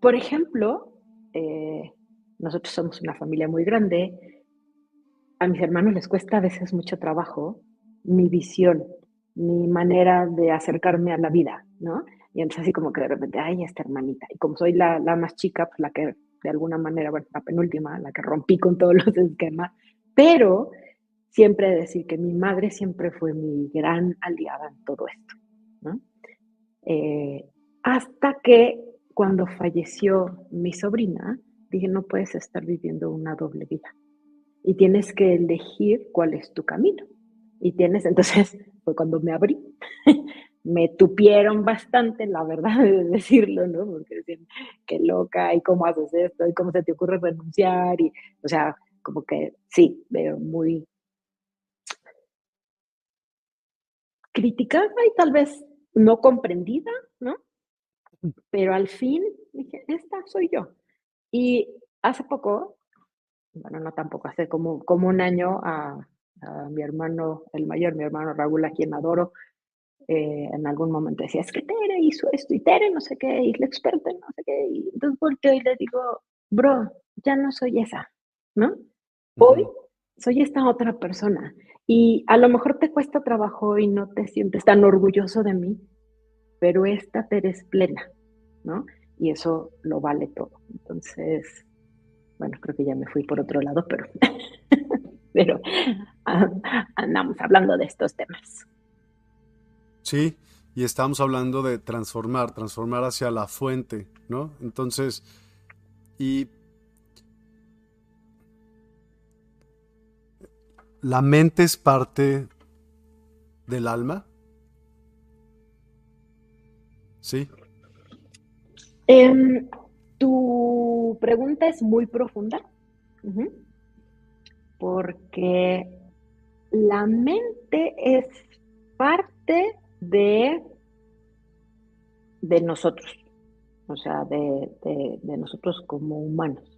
por ejemplo, eh, nosotros somos una familia muy grande, a mis hermanos les cuesta a veces mucho trabajo mi visión, mi manera de acercarme a la vida, ¿no? Y entonces así como que de repente, ay, esta hermanita. Y como soy la, la más chica, pues la que de alguna manera, bueno, la penúltima, la que rompí con todos los esquemas, pero siempre decir que mi madre siempre fue mi gran aliada en todo esto. ¿no? Eh, hasta que cuando falleció mi sobrina, dije, no puedes estar viviendo una doble vida y tienes que elegir cuál es tu camino. Y tienes, entonces fue cuando me abrí. me tupieron bastante, la verdad de decirlo, ¿no? Porque decían, qué loca, y cómo haces esto, y cómo se te ocurre renunciar, y, o sea, como que sí, veo muy criticada y tal vez no comprendida, ¿no? Pero al fin dije, esta soy yo. Y hace poco, bueno, no tampoco, hace como, como un año a, mi hermano, el mayor, mi hermano Raúl, a quien adoro, eh, en algún momento decía, es que Tere hizo esto y Tere no sé qué, y la experta no sé qué. Y entonces volteo y le digo, bro, ya no soy esa, ¿no? Hoy soy esta otra persona. Y a lo mejor te cuesta trabajo y no te sientes tan orgulloso de mí, pero esta te eres plena, ¿no? Y eso lo vale todo. Entonces, bueno, creo que ya me fui por otro lado, pero, pero andamos hablando de estos temas. Sí, y estamos hablando de transformar, transformar hacia la fuente, ¿no? Entonces, y ¿La mente es parte del alma? Sí. Em, tu pregunta es muy profunda, porque la mente es parte de, de nosotros, o sea, de nosotros como humanos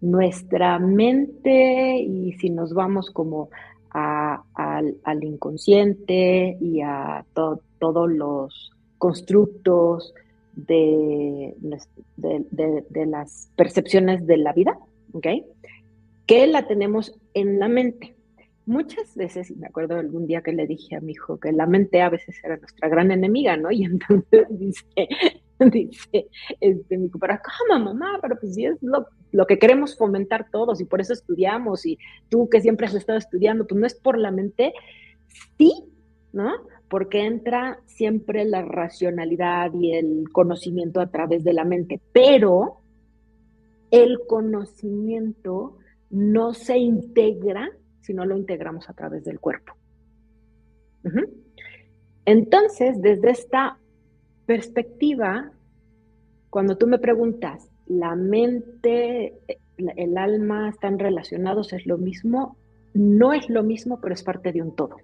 nuestra mente y si nos vamos como al, inconsciente y a todos los constructos de, las percepciones de la vida, ¿ok? Que la tenemos en la mente. Muchas veces, y me acuerdo algún día que le dije a mi hijo que la mente a veces era nuestra gran enemiga, ¿no? Y entonces dice, dice este, mi para ¿cómo mamá? Pero pues sí es lo, lo, que queremos fomentar todos y por eso estudiamos y tú que siempre has estado estudiando, pues no es por la mente, sí, ¿no? porque entra siempre la racionalidad y el conocimiento a través de la mente, pero el conocimiento no se integra si no lo integramos a través del cuerpo. Entonces, desde esta perspectiva, cuando tú me preguntas, ¿la mente, el alma están relacionados? ¿Es lo mismo? No es lo mismo, pero es parte de un todo.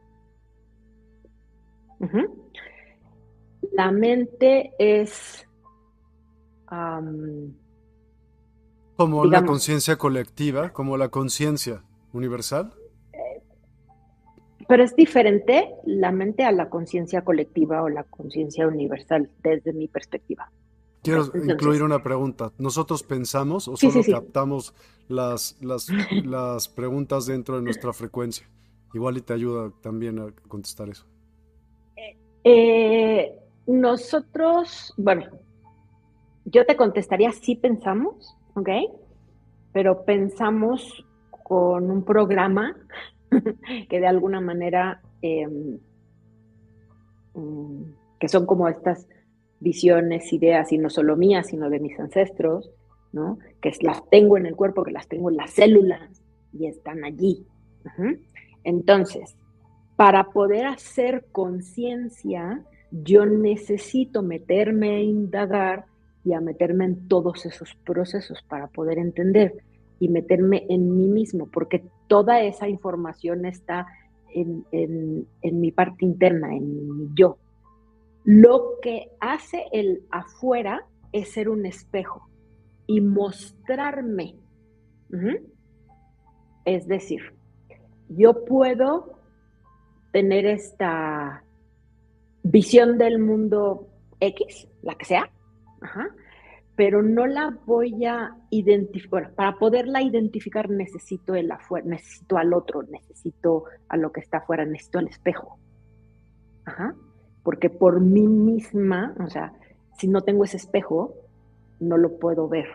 La mente es... como la conciencia colectiva, como la conciencia universal. Pero es diferente la mente a la conciencia colectiva o la conciencia universal desde mi perspectiva. Quiero incluir una pregunta. ¿Nosotros pensamos o solo captamos las, las, las, preguntas dentro de nuestra frecuencia? Igual y te ayuda también a contestar eso. Eh, nosotros, bueno, yo te contestaría sí pensamos, ¿ok? Pero pensamos con un programa que de alguna manera, em, mm, que son como estas visiones, ideas, y no solo mías, sino de mis ancestros, ¿no? Que las tengo en el cuerpo, que las tengo en las células y están allí. Entonces, para poder hacer conciencia, yo necesito meterme a indagar y a meterme en todos esos procesos para poder entender y meterme en mí mismo, porque toda esa información está en, mi parte interna, en mi yo. Lo que hace el afuera es ser un espejo y mostrarme. Es decir, yo puedo tener esta visión del mundo X, la que sea, pero no la voy a identificar. para poderla identificar necesito el afuera, necesito al otro, necesito a lo que está afuera, necesito al espejo. Ajá. Porque por mí misma, o sea, si no tengo ese espejo, no lo puedo ver.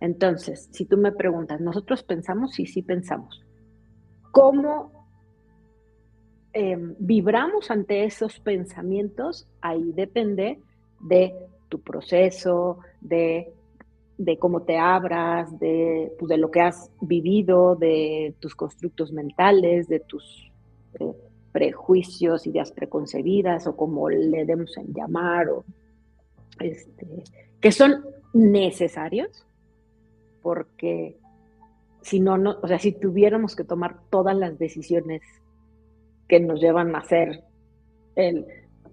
Entonces, si tú me preguntas, ¿nosotros pensamos? Sí, sí pensamos. ¿Cómo em, vibramos ante esos pensamientos? Ahí depende de tu proceso, de, cómo te abras, pues, de, lo que has vivido, de tus constructos mentales, de tus eh, prejuicios, ideas preconcebidas o como le demos en llamar, o, este, que son necesarios, porque si no, no, o sea, si tuviéramos que tomar todas las decisiones que nos llevan a hacer el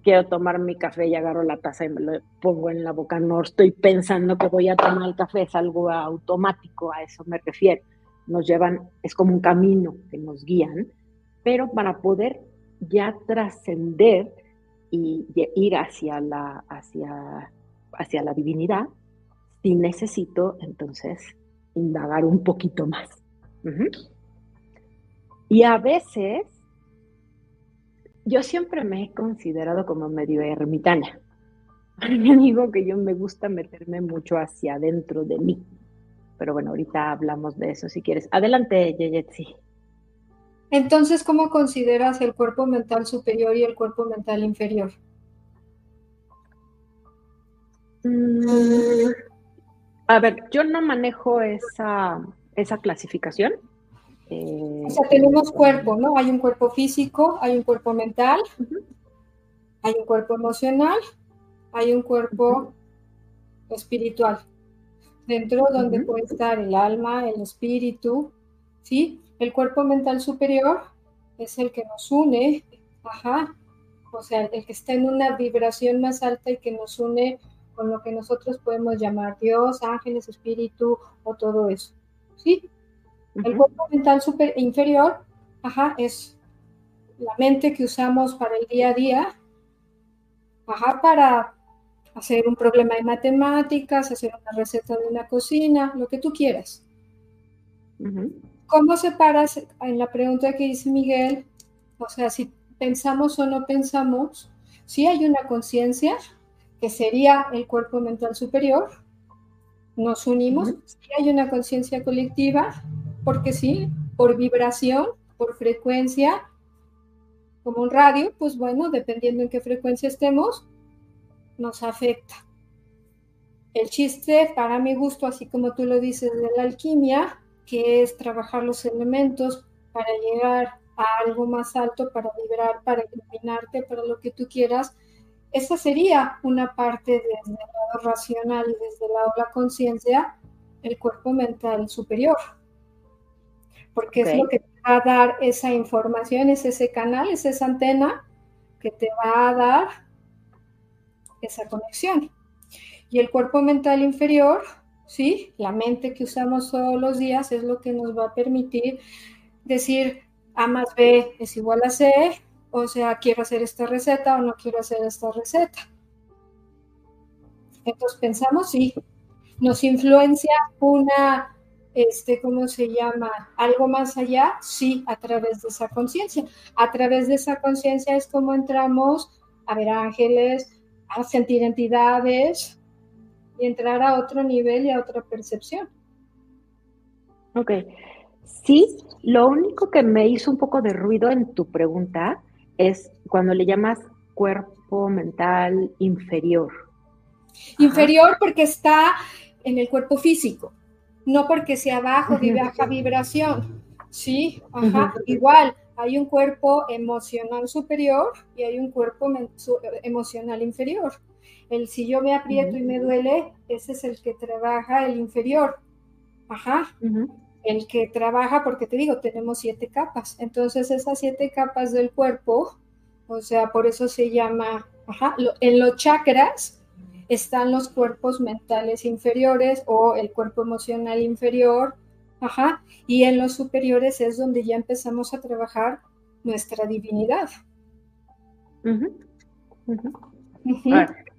quiero tomar mi café y agarro la taza y me lo pongo en la boca, no estoy pensando que voy a tomar el café, es algo automático, a eso me refiero. Nos llevan, es como un camino que nos guían, pero para poder ya trascender y ir hacia la, hacia, hacia la divinidad, sí necesito entonces indagar un poquito más. Y a veces yo siempre me he considerado como medio ermitaña. Me digo que yo me gusta meterme mucho hacia adentro de mí. Pero bueno, ahorita hablamos de eso si quieres. Adelante, Yeyetsi. Entonces, ¿cómo consideras el cuerpo mental superior y el cuerpo mental inferior? Mm, a ver, yo no manejo esa, esa clasificación. Eh, o sea, tenemos cuerpo, ¿no? Hay un cuerpo físico, hay un cuerpo mental, hay un cuerpo emocional, hay un cuerpo espiritual. Dentro donde puede estar el alma, el espíritu, ¿sí? El cuerpo mental superior es el que nos une, ajá, o sea, el que está en una vibración más alta y que nos une con lo que nosotros podemos llamar Dios, ángeles, espíritu o todo eso, ¿sí? El cuerpo mental super, inferior, ajá, es la mente que usamos para el día a día, ajá, para hacer un problema de matemáticas, hacer una receta de una cocina, lo que tú quieras. ¿Cómo separas en la pregunta que dice Miguel? O sea, si pensamos o no pensamos, si hay una conciencia, que sería el cuerpo mental superior, nos unimos, si hay una conciencia colectiva, porque sí, por vibración, por frecuencia, como un radio, pues bueno, dependiendo en qué frecuencia estemos, nos afecta. El chiste, para mi gusto, así como tú lo dices, de la alquimia, que es trabajar los elementos para llegar a algo más alto, para vibrar, para iluminarte, para lo que tú quieras, esa sería una parte desde el lado racional y desde el lado de la conciencia, el cuerpo mental superior. Porque es lo que te va a dar esa información, es ese canal, es esa antena que te va a dar esa conexión. Y el cuerpo mental inferior, ¿sí? La mente que usamos todos los días es lo que nos va a permitir decir A más B es igual a C, o sea, quiero hacer esta receta o no quiero hacer esta receta. Entonces pensamos, sí, nos influencia una, este, ¿cómo se llama? Algo más allá, sí, a través de esa conciencia. A través de esa conciencia es como entramos a ver ángeles, a sentir entidades y entrar a otro nivel y a otra percepción. Ok. Sí, lo único que me hizo un poco de ruido en tu pregunta es cuando le llamas cuerpo mental inferior. Inferior porque está en el cuerpo físico, no porque sea bajo de baja vibración. Sí, ajá, igual hay un cuerpo emocional superior y hay un cuerpo emocional inferior. El si yo me aprieto y me duele, ese es el que trabaja el inferior. Ajá. El que trabaja, porque te digo, tenemos siete capas. Entonces, esas siete capas del cuerpo, o sea, por eso se llama, ajá, en los chakras están los cuerpos mentales inferiores o el cuerpo emocional inferior, ajá, y en los superiores es donde ya empezamos a trabajar nuestra divinidad.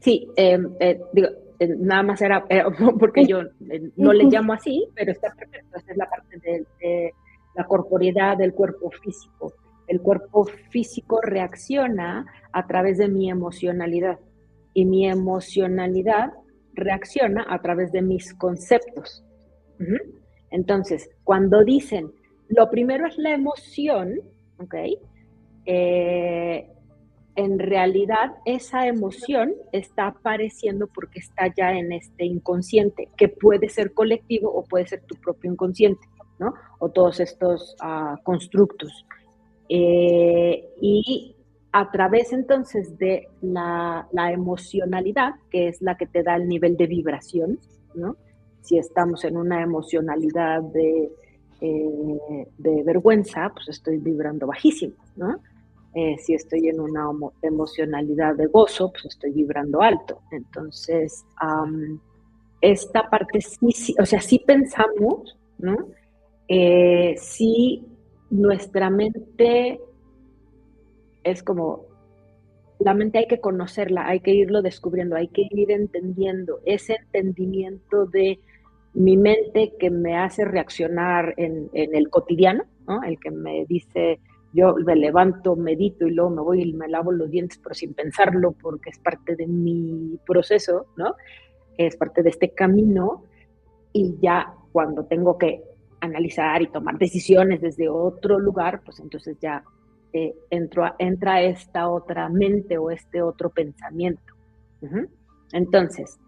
Sí, em, eh, digo, eh, nada más era, porque yo eh, no le llamo así, pero está perfecto, esa es la parte de, la corporeidad del cuerpo físico. El cuerpo físico reacciona a través de mi emocionalidad y mi emocionalidad reacciona a través de mis conceptos. Entonces, cuando dicen, lo primero es la emoción, ¿ok? Eh, en realidad esa emoción está apareciendo porque está ya en este inconsciente, que puede ser colectivo o puede ser tu propio inconsciente, ¿no? O todos estos uh, constructos. Eh, y a través entonces de la, la, emocionalidad, que es la que te da el nivel de vibración, ¿no? Si estamos en una emocionalidad de, eh, de vergüenza, pues estoy vibrando bajísimo, ¿no? Eh, si estoy en una emocionalidad de gozo, pues estoy vibrando alto. Entonces, esta parte sí, o sea, sí pensamos, ¿no? Eh, sí, nuestra mente es como, la mente hay que conocerla, hay que irlo descubriendo, hay que ir entendiendo ese entendimiento de mi mente que me hace reaccionar en, en el cotidiano, ¿no? El que me dice, yo me levanto, medito y luego me voy y me lavo los dientes, pero sin pensarlo, porque es parte de mi proceso, ¿no? Es parte de este camino. Y ya cuando tengo que analizar y tomar decisiones desde otro lugar, pues entonces ya eh, entro entra esta otra mente o este otro pensamiento. Entonces,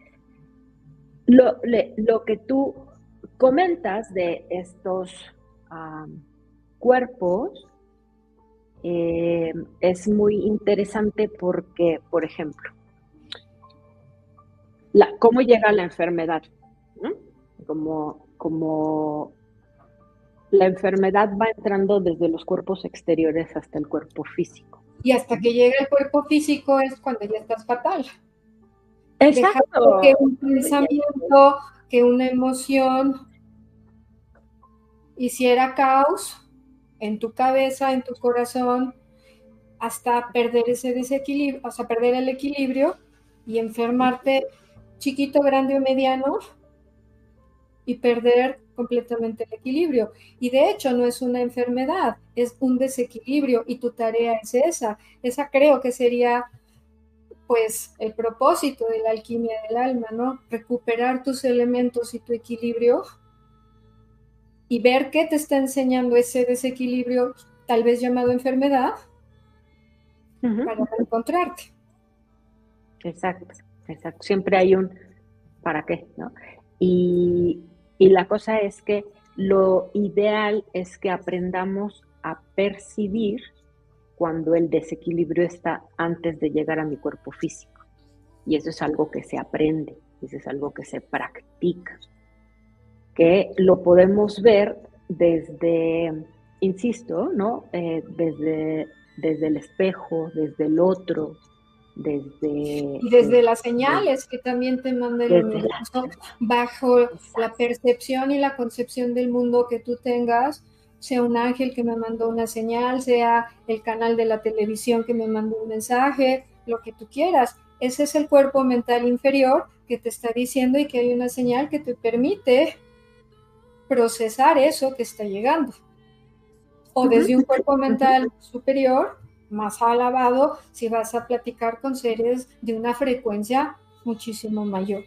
lo, lo, que tú comentas de estos cuerpos, eh, es muy interesante porque, por ejemplo, la, cómo llega la enfermedad, Como, como la enfermedad va entrando desde los cuerpos exteriores hasta el cuerpo físico. Y hasta que llega el cuerpo físico es cuando ya estás fatal. Exacto. que un pensamiento, que una emoción hiciera caos en tu cabeza, en tu corazón, hasta perder ese desequilibrio, hasta perder el equilibrio y enfermarte chiquito, grande o mediano y perder completamente el equilibrio. Y de hecho no es una enfermedad, es un desequilibrio y tu tarea es esa. Esa creo que sería pues el propósito de la alquimia del alma, ¿no? Recuperar tus elementos y tu equilibrio y ver qué te está enseñando ese desequilibrio, tal vez llamado enfermedad, para encontrarte. Exacto, exacto. Siempre hay un para qué, ¿no? Y, y la cosa es que lo ideal es que aprendamos a percibir cuando el desequilibrio está antes de llegar a mi cuerpo físico. Y eso es algo que se aprende, eso es algo que se practica, que lo podemos ver desde, insisto, ¿no? Eh, desde, desde el espejo, desde el otro, desde... Y desde las señales que también te manda el universo, bajo la percepción y la concepción del mundo que tú tengas, sea un ángel que me mandó una señal, sea el canal de la televisión que me mandó un mensaje, lo que tú quieras. Ese es el cuerpo mental inferior que te está diciendo y que hay una señal que te permite procesar eso que está llegando. O desde un cuerpo mental superior, más alabado, si vas a platicar con seres de una frecuencia muchísimo mayor.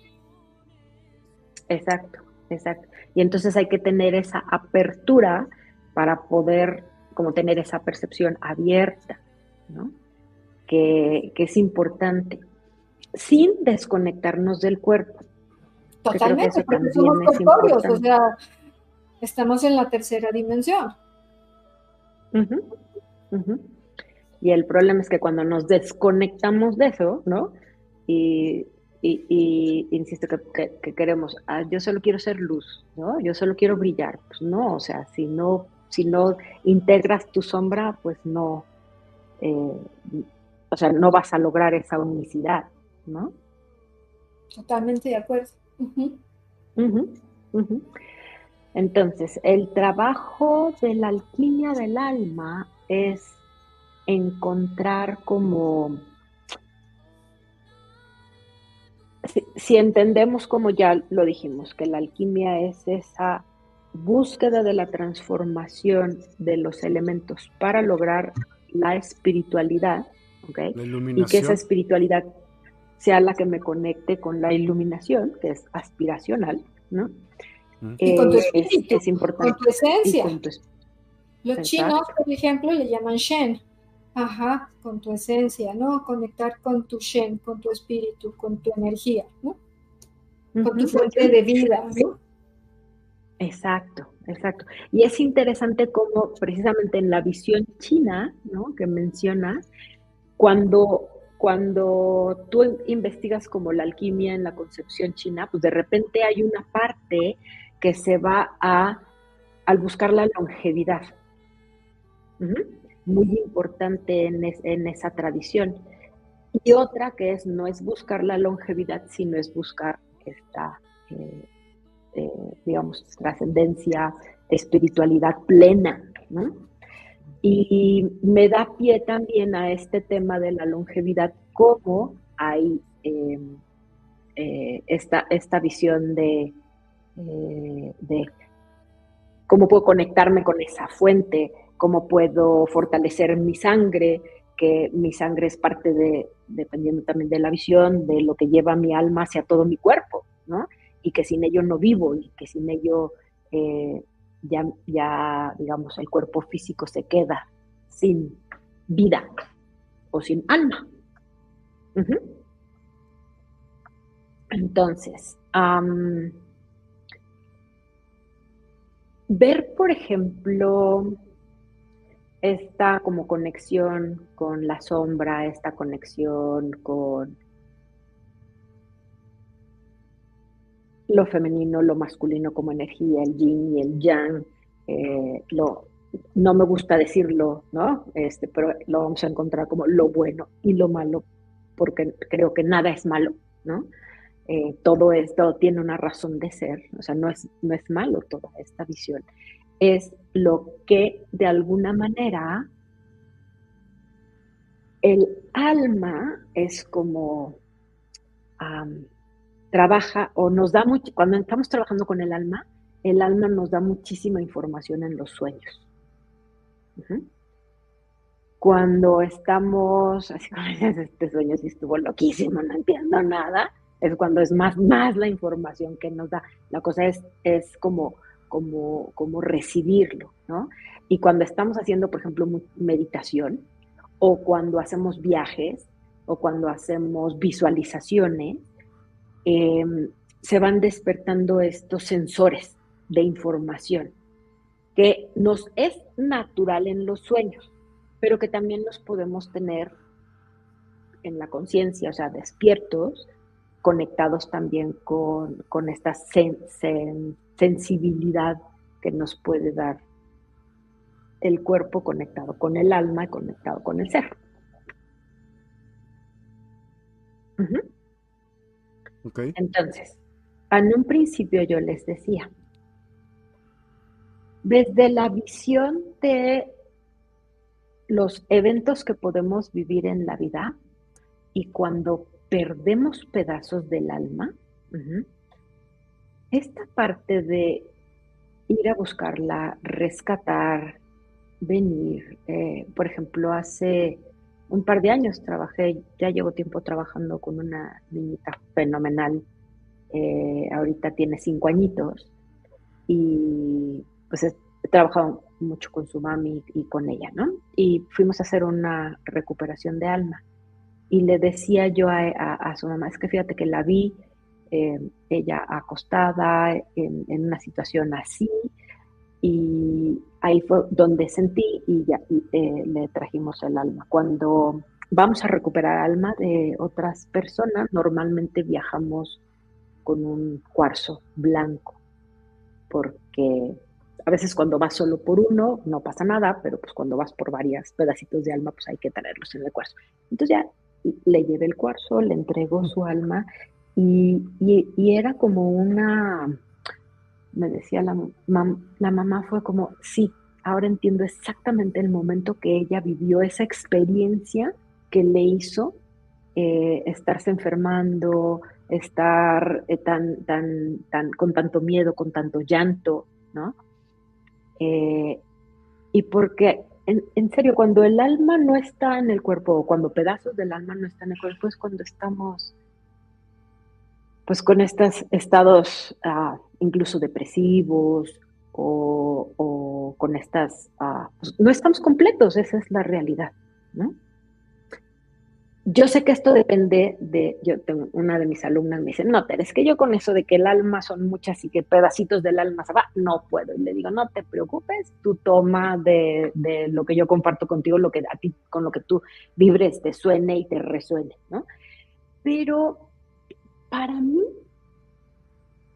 Exacto, exacto. Y entonces hay que tener esa apertura para poder como tener esa percepción abierta, ¿no? Que, que es importante sin desconectarnos del cuerpo. Totalmente, porque somos corpóreos, o sea, estamos en la tercera dimensión. Y el problema es que cuando nos desconectamos de eso, ¿no? Y, insisto que, queremos, ah, yo solo quiero ser luz, ¿no? Yo solo quiero brillar. Pues no, o sea, si no, si no integras tu sombra, pues no, eh, o sea, no vas a lograr esa unicidad. ¿no? Totalmente de acuerdo. Entonces, el trabajo de la alquimia del alma es encontrar como, si, si, entendemos como ya lo dijimos, que la alquimia es esa búsqueda de la transformación de los elementos para lograr la espiritualidad, ¿ok? y que esa espiritualidad sea la que me conecte con la iluminación, que es aspiracional, ¿no? Y con tu eh, espíritu, es, importante. con tu esencia. Los chinos, por ejemplo, le llaman Shen. Ajá, con tu esencia, ¿no? Conectar con tu Shen, con tu espíritu, con tu energía, ¿no? Con tu fuente de vida, ¿no? Exacto, exacto. Y es interesante cómo precisamente en la visión china, ¿no? Que mencionas, cuando cuando tú investigas como la alquimia en la concepción china, pues de repente hay una parte que se va a, al buscar la longevidad. Muy importante en, esa tradición. Y otra que es, no es buscar la longevidad, sino es buscar esta, eh, eh, digamos, trascendencia, espiritualidad plena. Y me da pie también a este tema de la longevidad, cómo hay eh, esta, esta, visión de, eh, de cómo puedo conectarme con esa fuente, cómo puedo fortalecer mi sangre, que mi sangre es parte de, dependiendo también de la visión, de lo que lleva mi alma hacia todo mi cuerpo, ¿no? Y que sin ello no vivo y que sin ello eh, ya, ya, digamos, el cuerpo físico se queda sin vida o sin alma. Entonces, ver, por ejemplo, esta como conexión con la sombra, esta conexión con lo femenino, lo masculino como energía, el yin y el yang, eh, lo, no me gusta decirlo, ¿no? Este, pero lo vamos a encontrar como lo bueno y lo malo, porque creo que nada es malo, ¿no? Eh, todo esto tiene una razón de ser, o sea, no es, no es malo toda esta visión, es lo que de alguna manera el alma es como trabaja o nos da mucho, cuando estamos trabajando con el alma, el alma nos da muchísima información en los sueños. Cuando estamos, así como este sueño sí estuvo loquísimo, no entiendo nada, es cuando es más, más la información que nos da. La cosa es, es como, como, como recibirlo, ¿no? Y cuando estamos haciendo, por ejemplo, meditación, o cuando hacemos viajes o cuando hacemos visualizaciones, em, se van despertando estos sensores de información que nos es natural en los sueños, pero que también los podemos tener en la conciencia, o sea, despiertos, conectados también con, esta sensibilidad que nos puede dar el cuerpo conectado con el alma y conectado con el ser. Entonces, en un principio yo les decía, desde la visión de los eventos que podemos vivir en la vida y cuando perdemos pedazos del alma, esta parte de ir a buscarla, rescatar, venir, eh, por ejemplo, hace un par de años trabajé, ya llevo tiempo trabajando con una niñita fenomenal, eh, ahorita tiene cinco añitos y pues he, trabajado mucho con su mami y con ella, ¿no? Y fuimos a hacer una recuperación de alma y le decía yo a, su mamá, es que fíjate que la vi, eh, ella acostada en, una situación así, y ahí fue donde sentí y ya eh, le trajimos el alma. Cuando vamos a recuperar alma de otras personas, normalmente viajamos con un cuarzo blanco, porque a veces cuando vas solo por uno no pasa nada, pero pues cuando vas por varios pedacitos de alma, pues hay que traerlos en el cuarzo. Entonces ya le llevé el cuarzo, le entregó su alma y, era como una, me decía la, la mamá, fue como, sí, ahora entiendo exactamente el momento que ella vivió, esa experiencia que le hizo eh, estarse enfermando, estar eh, tan, tan, tan, con tanto miedo, con tanto llanto, ¿no? Eh, y porque en, serio, cuando el alma no está en el cuerpo, o cuando pedazos del alma no están en el cuerpo, es cuando estamos pues con estos estados ah, incluso depresivos o, con estas, pues, no estamos completos, esa es la realidad, ¿no? Yo sé que esto depende de, yo tengo una de mis alumnas me dice, no, pero es que yo con eso de que el alma son muchas y que pedacitos del alma se va, no puedo. Y le digo, no te preocupes, tú toma de, de, lo que yo comparto contigo, lo que a ti, con lo que tú vibres, te suene y te resuene, ¿no? Pero para mí,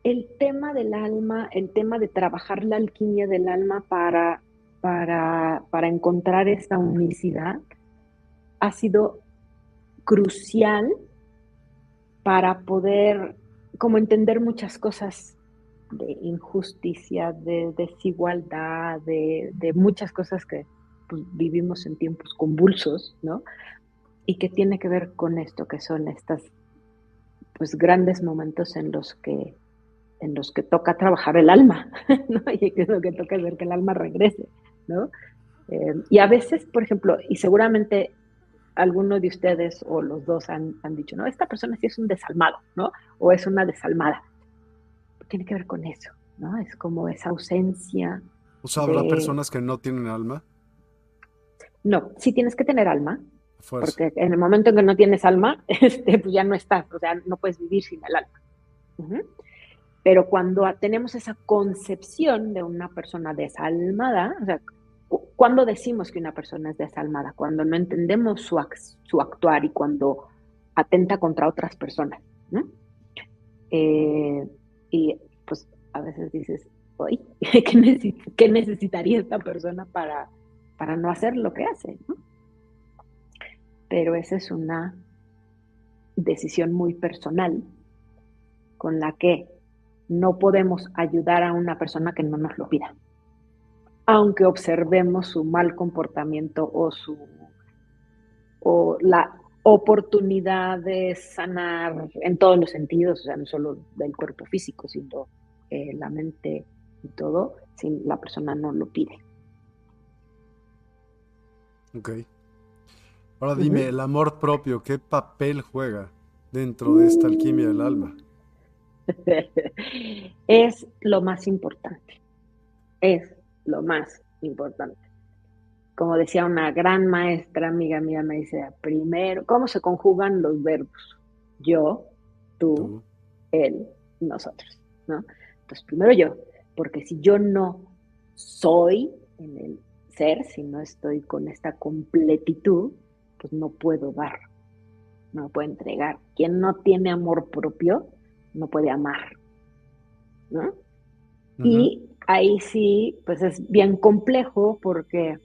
el tema del alma, el tema de trabajar la alquimia del alma para, para, para encontrar esa unicidad, ha sido crucial para poder como entender muchas cosas de injusticia, de desigualdad, de, muchas cosas que pues, vivimos en tiempos convulsos, ¿no? Y que tiene que ver con esto, que son estos pues grandes momentos en los que en los que toca trabajar el alma, ¿no? Y que es lo que toca hacer que el alma regrese, ¿no? Eh, y a veces, por ejemplo, y seguramente alguno de ustedes o los dos han, dicho, no, esta persona sí es un desalmado, ¿no? O es una desalmada. Tiene que ver con eso, ¿no? Es como esa ausencia. O sea, ¿habrá personas que no tienen alma? No, sí tienes que tener alma, porque en el momento en que no tienes alma, este, pues ya no estás, o sea, no puedes vivir sin el alma. Pero cuando tenemos esa concepción de una persona desalmada, o sea, ¿Cuándo decimos que una persona es desalmada? Cuando no entendemos su, su actuar y cuando atenta contra otras personas. ¿no? Eh, y pues a veces dices, oye, ¿qué, necesitaría esta persona para, para no hacer lo que hace? Pero esa es una decisión muy personal con la que no podemos ayudar a una persona que no nos lo pida aunque observemos su mal comportamiento o su o la oportunidad de sanar en todos los sentidos, o sea, no solo del cuerpo físico, sino eh, la mente y todo, si la persona no lo pide. Ok. Ahora dime, el amor propio, ¿qué papel juega dentro de esta alquimia del alma? es lo más importante. Es lo más importante. como decía una gran maestra amiga mía, me dice, primero, ¿cómo se conjugan los verbos? Yo, tú, él, nosotros, ¿no? Entonces, primero yo, porque si yo no soy en el ser, si no estoy con esta completitud, pues no puedo dar, no puedo entregar. Quien no tiene amor propio, no puede amar, ¿no? Y ahí sí, pues es bien complejo porque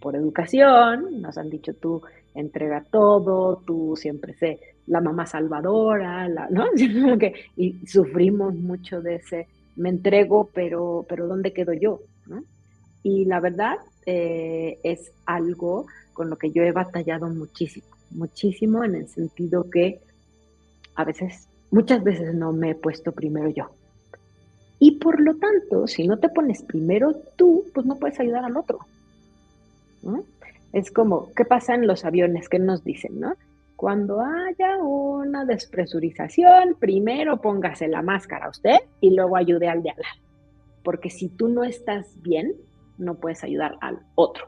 por educación nos han dicho tú entrega todo, tú siempre sé la mamá salvadora, ¿no? y sufrimos mucho de ese me entrego, pero, pero ¿dónde quedo yo? Y la verdad eh, es algo con lo que yo he batallado muchísimo, muchísimo en el sentido que a veces, muchas veces no me he puesto primero yo. Y por lo tanto, si no te pones primero tú, pues no puedes ayudar al otro. Es como, ¿qué pasa en los aviones? ¿Qué nos dicen, no? Cuando haya una despresurización, primero póngase la máscara a usted y luego ayude al de al lado. Porque si tú no estás bien, no puedes ayudar al otro.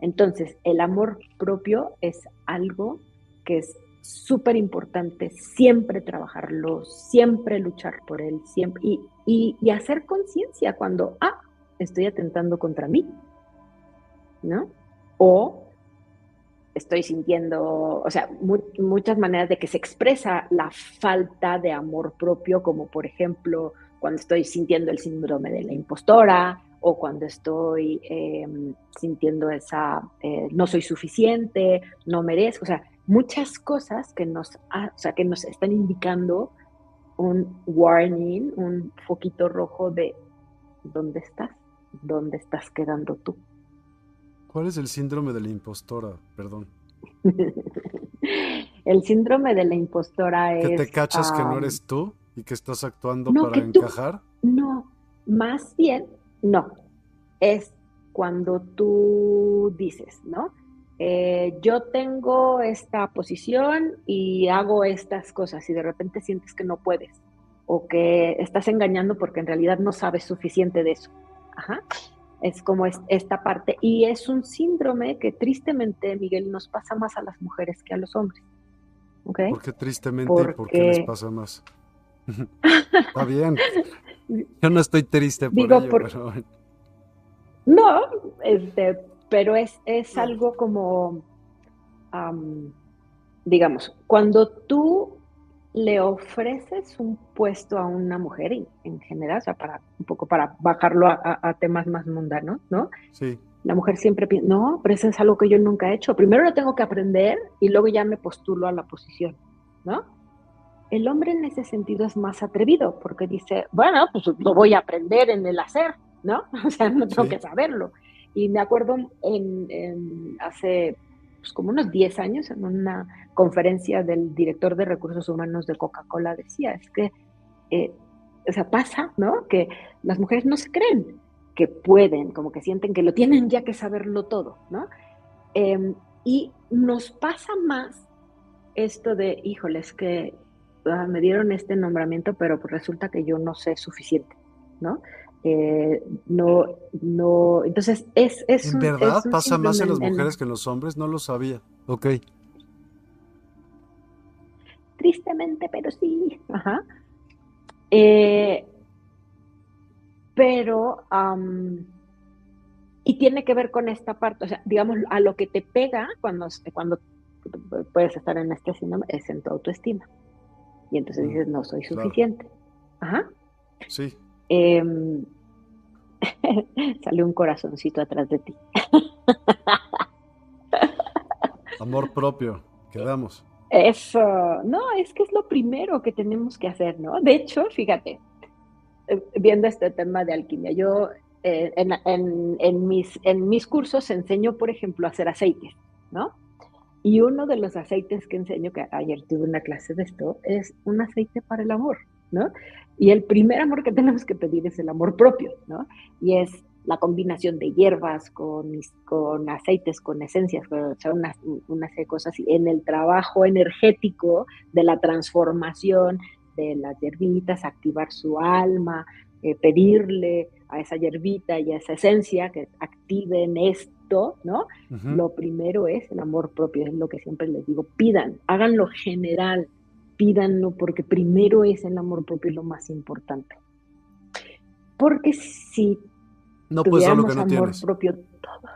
Entonces, el amor propio es algo que es súper importante, siempre trabajarlo, siempre luchar por él, siempre, y, y, hacer conciencia cuando, ah, estoy atentando contra mí, ¿no? O estoy sintiendo, o sea, muchas maneras de que se expresa la falta de amor propio, como por ejemplo cuando estoy sintiendo el síndrome de la impostora, o cuando estoy em, sintiendo esa, eh, no soy suficiente, no merezco, o sea, muchas cosas que nos, o sea, que nos están indicando un warning, un foquito rojo de dónde estás, dónde estás quedando tú. ¿Cuál es el síndrome de la impostora? Perdón. el síndrome de la impostora es... ¿Que te cachas que no eres tú y que estás actuando para encajar? no, más bien no, es cuando tú dices, ¿no? Eh, yo tengo esta posición y hago estas cosas y de repente sientes que no puedes o que estás engañando porque en realidad no sabes suficiente de eso. Ajá. Es como esta parte. Y es un síndrome que tristemente, Miguel, nos pasa más a las mujeres que a los hombres. ¿Okay? ¿Por qué tristemente porque... por qué les pasa más? Está bien. Yo no estoy triste por ello, pero... No, este, pero es, es algo como, digamos, cuando tú le ofreces un puesto a una mujer en general, o sea, para un poco para bajarlo a, temas más mundanos, ¿no? Sí. La mujer siempre piensa, no, pero eso es algo que yo nunca he hecho. Primero lo tengo que aprender y luego ya me postulo a la posición, ¿no? El hombre en ese sentido es más atrevido porque dice, bueno, pues lo voy a aprender en el hacer, ¿no? O sea, no tengo que saberlo. Y me acuerdo en, hace pues, como unos 10 años, en una conferencia del director de recursos humanos de Coca-Cola, decía, es que, eh, o sea, pasa, ¿no? Que las mujeres no se creen que pueden, como que sienten que lo tienen ya que saberlo todo, ¿no? Em, y nos pasa más esto de, híjole, es que Ah, me dieron este nombramiento, pero resulta que yo no sé suficiente, ¿no? Eh, no, no, entonces es... es ¿En verdad pasa más en las mujeres que en los hombres? No lo sabía. Ok. Tristemente, pero sí. Ajá. Eh, pero, y tiene que ver con esta parte, o sea, digamos, a lo que te pega cuando, cuando puedes estar en este síndrome es en tu autoestima. Y entonces mm, dices, no soy suficiente. Ajá. Sí. Em, salió un corazoncito atrás de ti. Amor propio, quedamos. Eso, no, es que es lo primero que tenemos que hacer, ¿no? De hecho, fíjate, eh, viendo este tema de alquimia, yo eh, en, mis, en mis cursos enseño, por ejemplo, a hacer aceites, ¿no? Y uno de los aceites que enseño, que ayer tuve una clase de esto, es un aceite para el amor, ¿no? Y el primer amor que tenemos que pedir es el amor propio, ¿no? Y es la combinación de hierbas con, con aceites, con esencias, o sea, una, una serie de cosas en el trabajo energético de la transformación de las hierbitas, activar su alma, eh, pedirle a esa hierbita y a esa esencia que activen perfecto, ¿no? Lo primero es el amor propio, es lo que siempre les digo, pidan, háganlo general, pídanlo porque primero es el amor propio lo más importante. Porque si no puedes lo que no amor propio todo.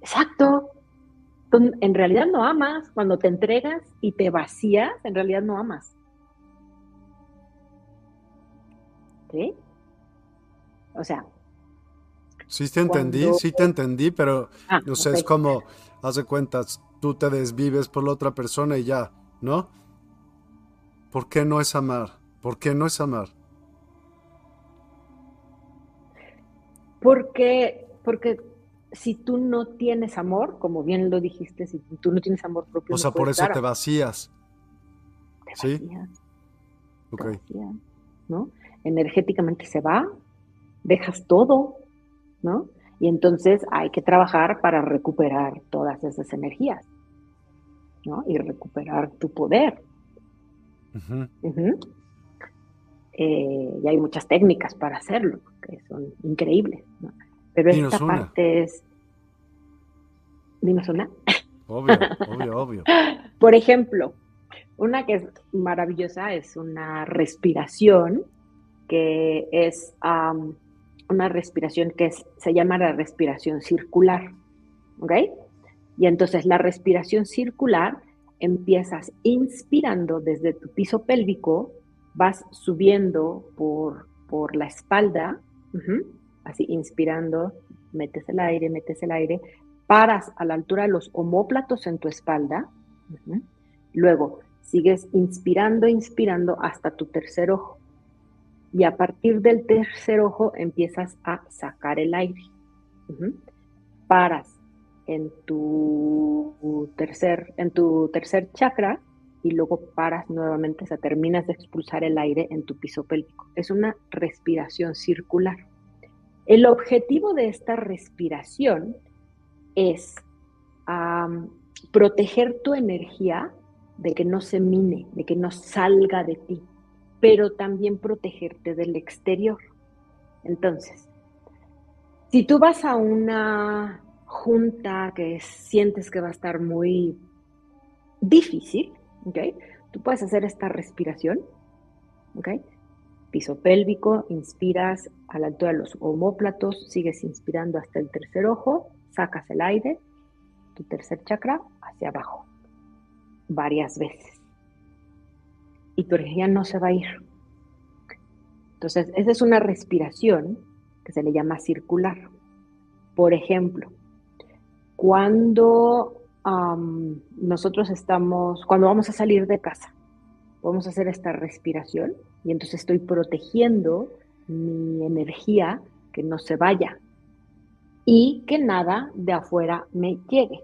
Exacto. En realidad no amas. Cuando te entregas y te vacías, en realidad no amas. ¿Sí? O sea. Sí te entendí, sí te entendí, pero ah, no sé, es como, haz de cuentas, tú te desvives por la otra persona y ya, ¿no? ¿Por qué no es amar? ¿Por qué no es amar? Porque, porque si tú no tienes amor, como bien lo dijiste, si tú no tienes amor propio. O sea, por eso te vacías. ¿Sí? Vacías, ¿no? Energéticamente se va, dejas todo, ¿no? Y entonces hay que trabajar para recuperar todas esas energías, ¿no? Y recuperar tu poder. Eh, y hay muchas técnicas para hacerlo, que son increíbles, ¿no? Pero esta parte es... Dinos una. Obvio, obvio, obvio. Por ejemplo, una que es maravillosa es una respiración que es una respiración que se llama la respiración circular. ¿Ok? Y entonces la respiración circular empiezas inspirando desde tu piso pélvico, vas subiendo por, por la espalda, así inspirando, metes el aire, metes el aire, paras a la altura de los homóplatos en tu espalda, luego sigues inspirando, inspirando hasta tu tercer ojo. Y a partir del tercer ojo empiezas a sacar el aire. Paras en tu tercer, en tu tercer chakra y luego paras nuevamente, o sea, terminas de expulsar el aire en tu piso pélvico. Es una respiración circular. El objetivo de esta respiración es proteger tu energía de que no se mine, de que no salga de ti, pero también protegerte del exterior. Entonces, si tú vas a una junta que sientes que va a estar muy difícil, ¿ok? Tú puedes hacer esta respiración, ¿ok? Piso pélvico, inspiras a la altura de los homóplatos, sigues inspirando hasta el tercer ojo, sacas el aire, tu tercer chakra hacia abajo, varias veces. Y tu energía no se va a ir. Entonces, esa es una respiración que se le llama circular. Por ejemplo, cuando nosotros estamos, cuando vamos a salir de casa, vamos a hacer esta respiración y entonces estoy protegiendo mi energía que no se vaya y que nada de afuera me llegue.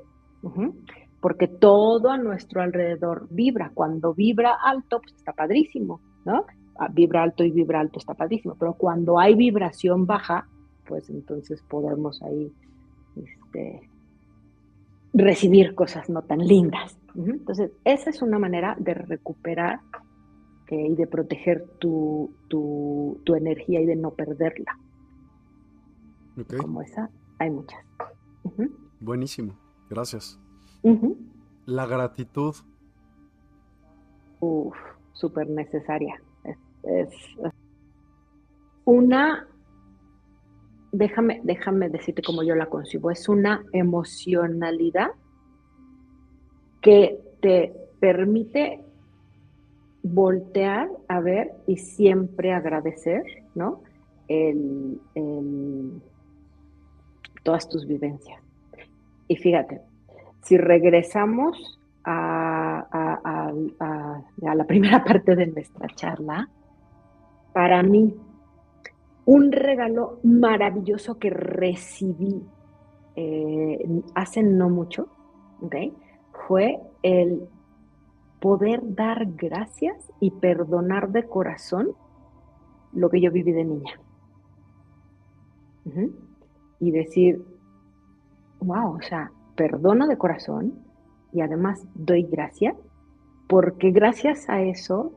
Porque todo a nuestro alrededor vibra. Cuando vibra alto, pues está padrísimo, ¿no? Ah, vibra alto y vibra alto está padrísimo. Pero cuando hay vibración baja, pues entonces podemos ahí este, recibir cosas no tan lindas. Entonces, esa es una manera de recuperar eh, y de proteger tu, tu, energía y de no perderla. Como esa, hay muchas. Buenísimo, gracias. La gratitud. Uf, súper necesaria. es, una déjame, déjame decirte cómo yo la concibo, es una emocionalidad que te permite voltear a ver y siempre agradecer, ¿no? todas tus vivencias. Y fíjate, si regresamos a, a la primera parte de nuestra charla, para mí un regalo maravilloso que recibí eh, hace no mucho, fue el poder dar gracias y perdonar de corazón lo que yo viví de niña. Y decir, wow, o sea, perdono de corazón y además doy gracias, porque gracias a eso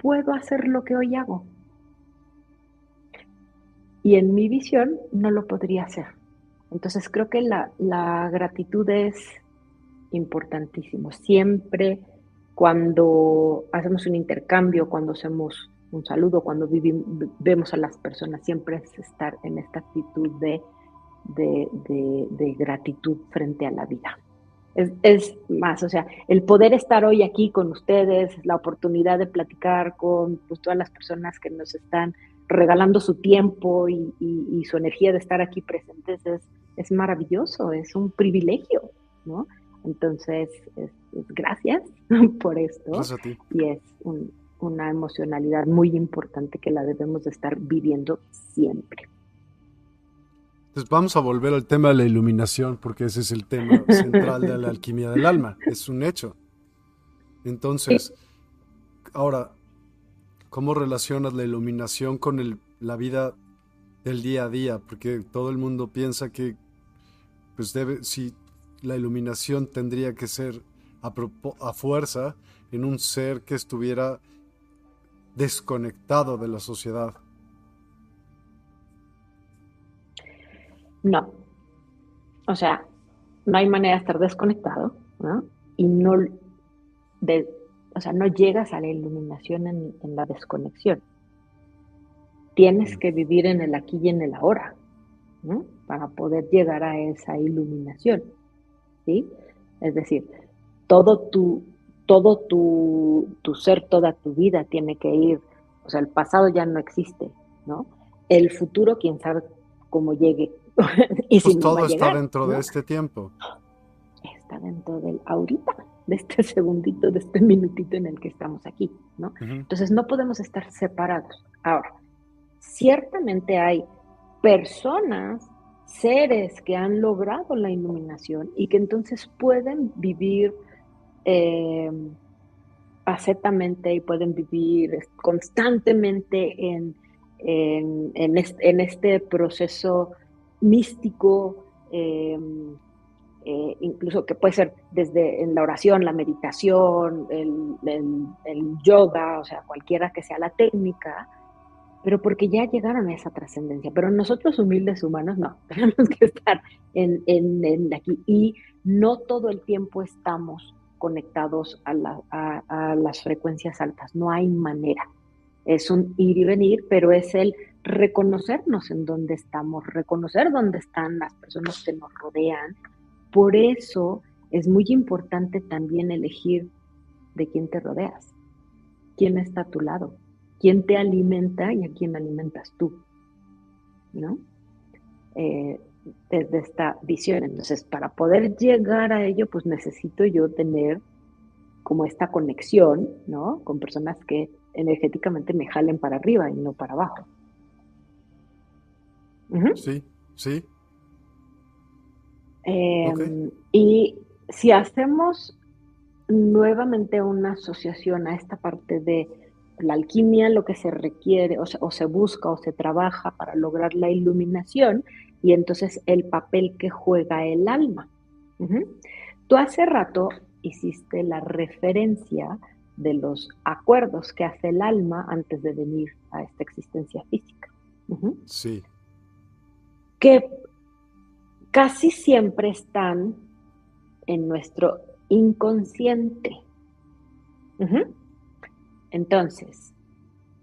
puedo hacer lo que hoy hago. Y en mi visión no lo podría hacer. Entonces creo que la, la gratitud es importantísimo. Siempre cuando hacemos un intercambio, cuando hacemos un saludo, cuando vemos a las personas, siempre es estar en esta actitud de, de, gratitud frente a la vida. Es, más, o sea, el poder estar hoy aquí con ustedes, la oportunidad de platicar con pues, todas las personas que nos están regalando su tiempo y, su energía de estar aquí presentes es, es maravilloso, es un privilegio, ¿no? Entonces, gracias por esto. Y es una emocionalidad muy importante que la debemos de estar viviendo siempre. Entonces vamos a volver al tema de la iluminación, porque ese es el tema central de la alquimia del alma, es un hecho. Entonces, ahora, ¿cómo relacionas la iluminación con la vida del día a día? Porque todo el mundo piensa que, pues debe, si la iluminación tendría que ser a, fuerza en un ser que estuviera desconectado de la sociedad. No. O sea, no hay manera de estar desconectado, ¿no? Y no, de, o sea, no llegas a la iluminación en, en, la desconexión. Tienes que vivir en el aquí y en el ahora, ¿no? Para poder llegar a esa iluminación. Es decir, todo tu, todo tu, ser, toda tu vida tiene que ir, o sea, el pasado ya no existe, ¿no? El futuro, quién sabe cómo llegue. y pues todo está dentro de este tiempo. Está dentro del ahorita, de este segundito, de este minutito en el que estamos aquí, ¿no? Entonces no podemos estar separados. Ahora, ciertamente hay personas seres que han logrado la iluminación y que entonces pueden vivir eh, y pueden vivir constantemente en, en, este, proceso místico, em, eh, incluso que puede ser desde en la oración, la meditación, el, el yoga, o sea, cualquiera que sea la técnica, pero porque ya llegaron a esa trascendencia. Pero nosotros humildes humanos no, tenemos que estar en, en, aquí y no todo el tiempo estamos conectados a, a, las frecuencias altas, no hay manera. Es un ir y venir, pero es el reconocernos en dónde estamos, reconocer dónde están las personas que nos rodean. Por eso es muy importante también elegir de quién te rodeas, quién está a tu lado, quién te alimenta y a quién alimentas tú, ¿no? Eh, desde esta visión. Entonces, para poder llegar a ello, pues necesito yo tener como esta conexión, ¿no? Con personas que energéticamente me jalen para arriba y no para abajo. Sí, sí. Em, y si hacemos nuevamente una asociación a esta parte de la alquimia lo que se requiere o se, busca o se trabaja para lograr la iluminación y entonces el papel que juega el alma. Tú hace rato hiciste la referencia de los acuerdos que hace el alma antes de venir a esta existencia física. Sí. Que casi siempre están en nuestro inconsciente. Entonces,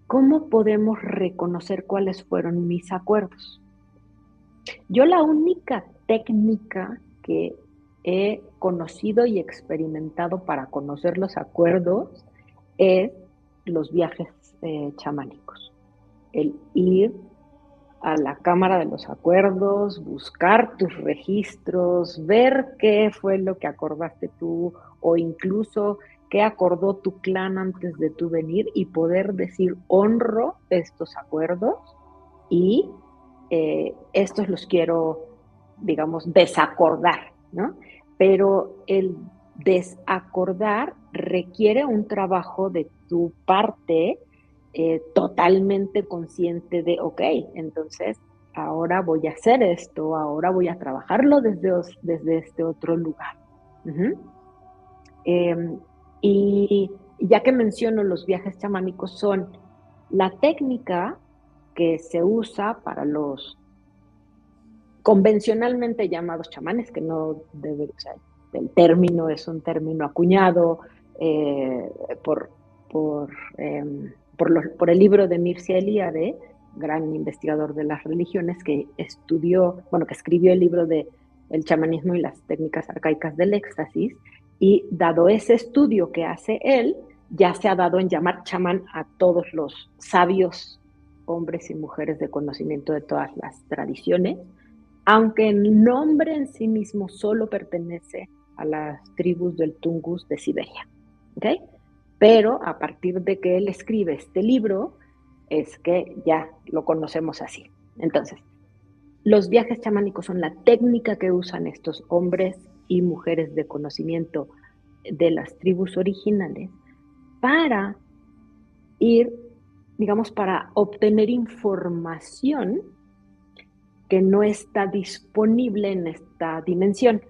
¿cómo podemos reconocer cuáles fueron mis acuerdos? Yo la única técnica que he conocido y experimentado para conocer los acuerdos es los viajes eh, chamánicos. El ir a la Cámara de los Acuerdos, buscar tus registros, ver qué fue lo que acordaste tú o incluso qué acordó tu clan antes de tu venir y poder decir honro estos acuerdos y eh, estos los quiero, digamos, desacordar, ¿no? Pero el desacordar requiere un trabajo de tu parte eh, totalmente consciente de, ok, entonces ahora voy a hacer esto, ahora voy a trabajarlo desde, desde este otro lugar. Y ya que menciono los viajes chamánicos, son la técnica que se usa para los convencionalmente llamados chamanes, que no debe, o sea, el término es un término acuñado eh, por, por, em, por, el libro de Mircea Eliade, gran investigador de las religiones, que estudió, bueno, que escribió el libro de el chamanismo y las técnicas arcaicas del éxtasis, y dado ese estudio que hace él, ya se ha dado en llamar chamán a todos los sabios hombres y mujeres de conocimiento de todas las tradiciones, aunque el nombre en sí mismo solo pertenece a las tribus del Tungus de Siberia. ¿okay? Pero a partir de que él escribe este libro, es que ya lo conocemos así. Entonces, los viajes chamánicos son la técnica que usan estos hombres y mujeres de conocimiento de las tribus originales para ir, digamos, para obtener información que no está disponible en esta dimensión.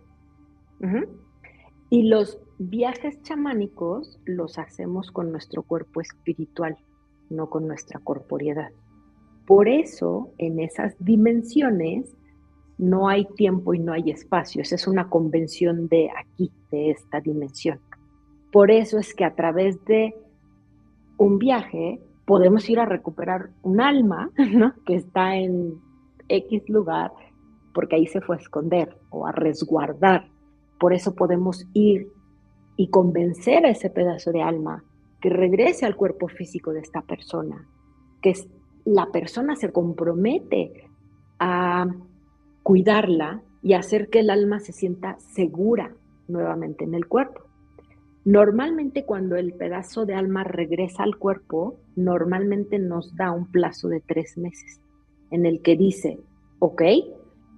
Y los viajes chamánicos los hacemos con nuestro cuerpo espiritual, no con nuestra corporeidad. Por eso, en esas dimensiones, no hay tiempo y no hay espacio. Esa es una convención de aquí, de esta dimensión. Por eso es que a través de un viaje podemos ir a recuperar un alma que está en X lugar porque ahí se fue a esconder o a resguardar. Por eso podemos ir y convencer a ese pedazo de alma que regrese al cuerpo físico de esta persona, que la persona se compromete a cuidarla y hacer que el alma se sienta segura nuevamente en el cuerpo. Normalmente cuando el pedazo de alma regresa al cuerpo, normalmente nos da un plazo de tres meses en el que dice, ok,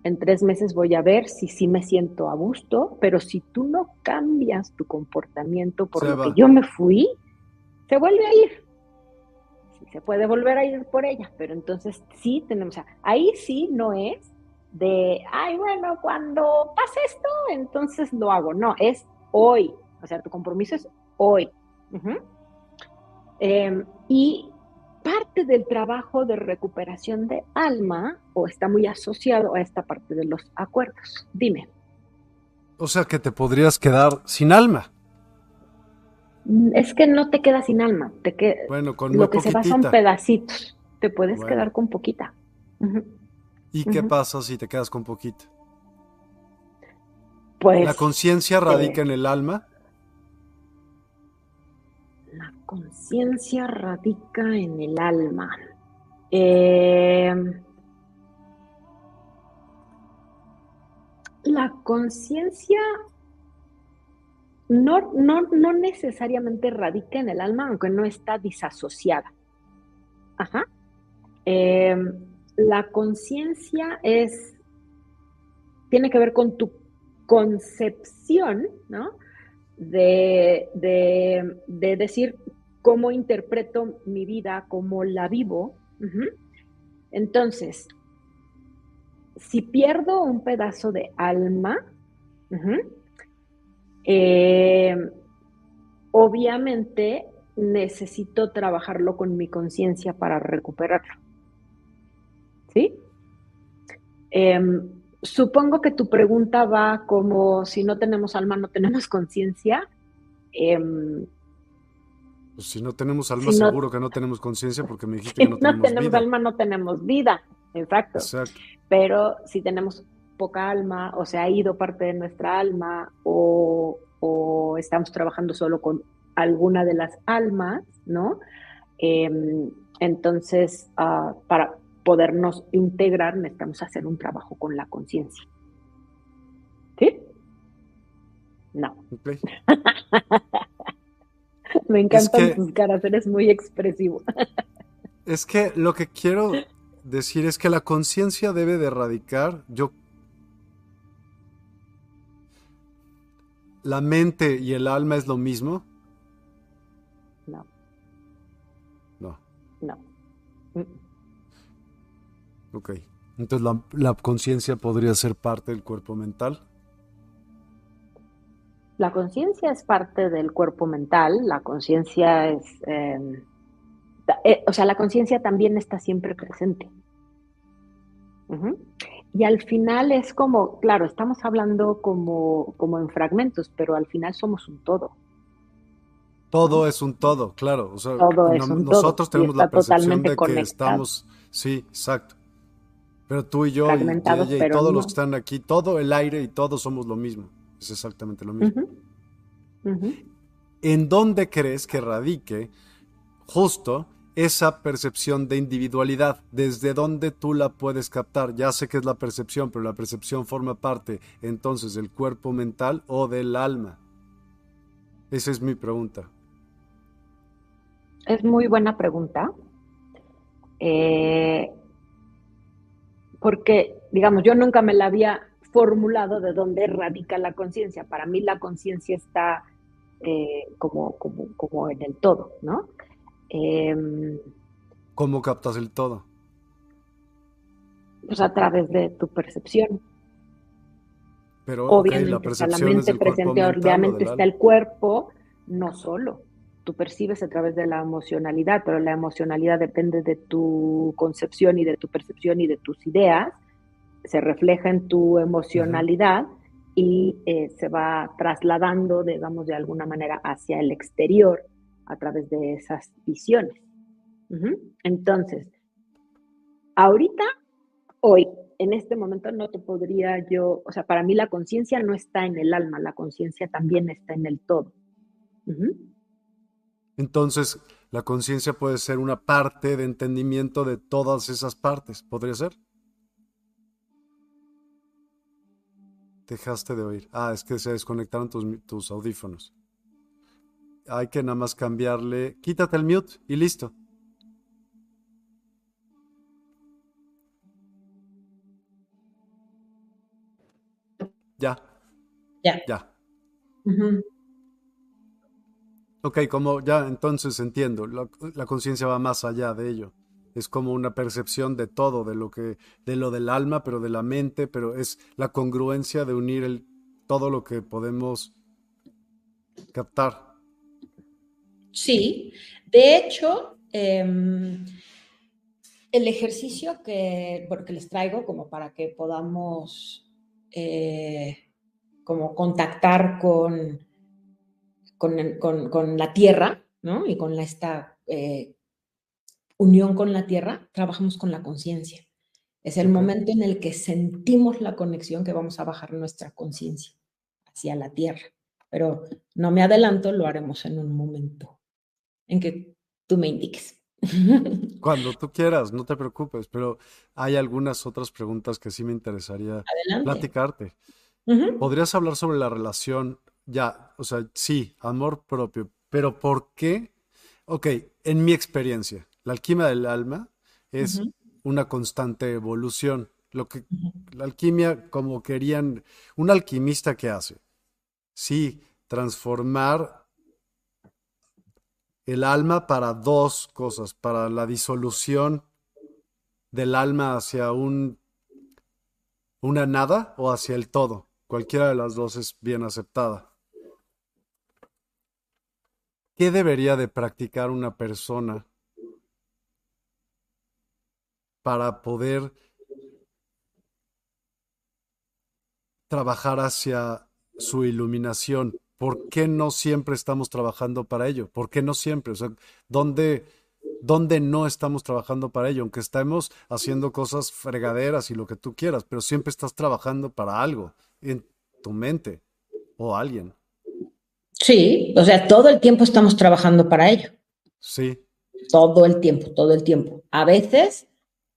en tres meses voy a ver si sí me siento a gusto, pero si tú no cambias tu comportamiento por lo que yo me fui, se vuelve a ir. se puede volver a ir por ella, pero entonces sí tenemos, ahí sí no es de, ay, bueno, cuando pase esto, entonces lo hago. No, es hoy. O sea, tu compromiso es hoy. Em, y parte del trabajo de recuperación de alma o está muy asociado a esta parte de los acuerdos. Dime. O sea que te podrías quedar sin alma. Mm, es que no te quedas sin alma, te que bueno, con lo que se va son pedacitos. Te puedes quedar con poquita. ¿Y qué pasa si te quedas con poquito? Pues. ¿La conciencia radica en el alma? La conciencia radica en el alma. Eh, la conciencia no, no, no, necesariamente radica en el alma, aunque no está disasociada. Ajá. Eh, la conciencia es, tiene que ver con tu concepción, ¿no? De, decir cómo interpreto mi vida, cómo la vivo. Entonces, si pierdo un pedazo de alma, eh, obviamente necesito trabajarlo con mi conciencia para recuperarlo. ¿sí? Em, supongo que tu pregunta va como si no tenemos alma, no tenemos conciencia. Em, pues si no tenemos alma, seguro que no tenemos conciencia porque me dijiste que no, tenemos, no tenemos alma, no tenemos vida. Exacto. Pero si tenemos poca alma o se ha ido parte de nuestra alma o, estamos trabajando solo con alguna de las almas, ¿no? Em, entonces, ah, para, podernos integrar, necesitamos hacer un trabajo con la conciencia. ¿Sí? No. Me encantan tus caras, eres muy expresivo. es que lo que quiero decir es que la conciencia debe de erradicar, yo ¿La mente y el alma es lo mismo? Ok. Entonces la, conciencia podría ser parte del cuerpo mental. La conciencia es parte del cuerpo mental, la conciencia es, em, eh, o sea, la conciencia también está siempre presente. Y al final es como, claro, estamos hablando como, como en fragmentos, pero al final somos un todo. Todo es un todo, claro. nosotros tenemos la percepción de que estamos, sí, exacto. Pero tú y yo y, todos los que están aquí, todo el aire y todos somos lo mismo. Es exactamente lo mismo. ¿En dónde crees que radique justo esa percepción de individualidad, desde dónde tú la puedes captar. Ya sé que es la percepción, pero la percepción forma parte entonces del cuerpo mental o del alma. Esa es mi pregunta. Es muy buena pregunta. Eh, porque, digamos, yo nunca me la había formulado de dónde radica la conciencia. Para mí la conciencia está eh, como, como, como en el todo, ¿no? Em, ¿Cómo captas el todo? Pues a través de tu percepción. Pero obviamente la percepción está la mente presente, obviamente está el cuerpo, no solo. Tú percibes a través de la emocionalidad, pero la emocionalidad depende de tu concepción y de tu percepción y de tus ideas. Se refleja en tu emocionalidad y eh, se va trasladando, digamos, de alguna manera hacia el exterior a través de esas visiones. Entonces, ahorita, hoy, en este momento no te podría yo, o sea, para mí la conciencia no está en el alma, la conciencia también está en el todo. Entonces, la conciencia puede ser una parte de entendimiento de todas esas partes, ¿podría ser? Dejaste de oír. Ah, es que se desconectaron tus, tus audífonos hay que nada más cambiarle, quítate el mute y listo. Ya. Ya. Ya. Ok, como ya entonces entiendo, la, conciencia va más allá de ello. Es como una percepción de todo, de lo que, de lo del alma, pero de la mente, pero es la congruencia de unir todo lo que podemos captar. Sí, de hecho, em, el ejercicio que, les traigo como para que podamos eh, como contactar con, con, la tierra, ¿no? Y con esta eh, unión con la tierra, trabajamos con la conciencia. Es el momento en el que sentimos la conexión que vamos a bajar nuestra conciencia hacia la tierra. Pero no me adelanto, lo haremos en un momento en que tú me indiques. Cuando tú quieras, no te preocupes, pero hay algunas otras preguntas que sí me interesaría platicarte. ¿Podrías hablar sobre la relación, ya, o sea, sí, amor propio, pero ¿por qué? Ok, en mi experiencia, la alquimia del alma es una constante evolución. Lo que la alquimia, como querían, un alquimista que hace, sí, transformar el alma para dos cosas, para la disolución del alma hacia un, una nada o hacia el todo. Cualquiera de las dos es bien aceptada. ¿Qué debería de practicar una persona para poder trabajar hacia su iluminación? ¿por qué no siempre estamos trabajando para ello? ¿Por qué no siempre? O sea, ¿dónde, no estamos trabajando para ello? Aunque estemos haciendo cosas fregaderas y lo que tú quieras, pero siempre estás trabajando para algo en tu mente o alguien. Sí, o sea, todo el tiempo estamos trabajando para ello. Sí. Todo el tiempo, todo el tiempo. A veces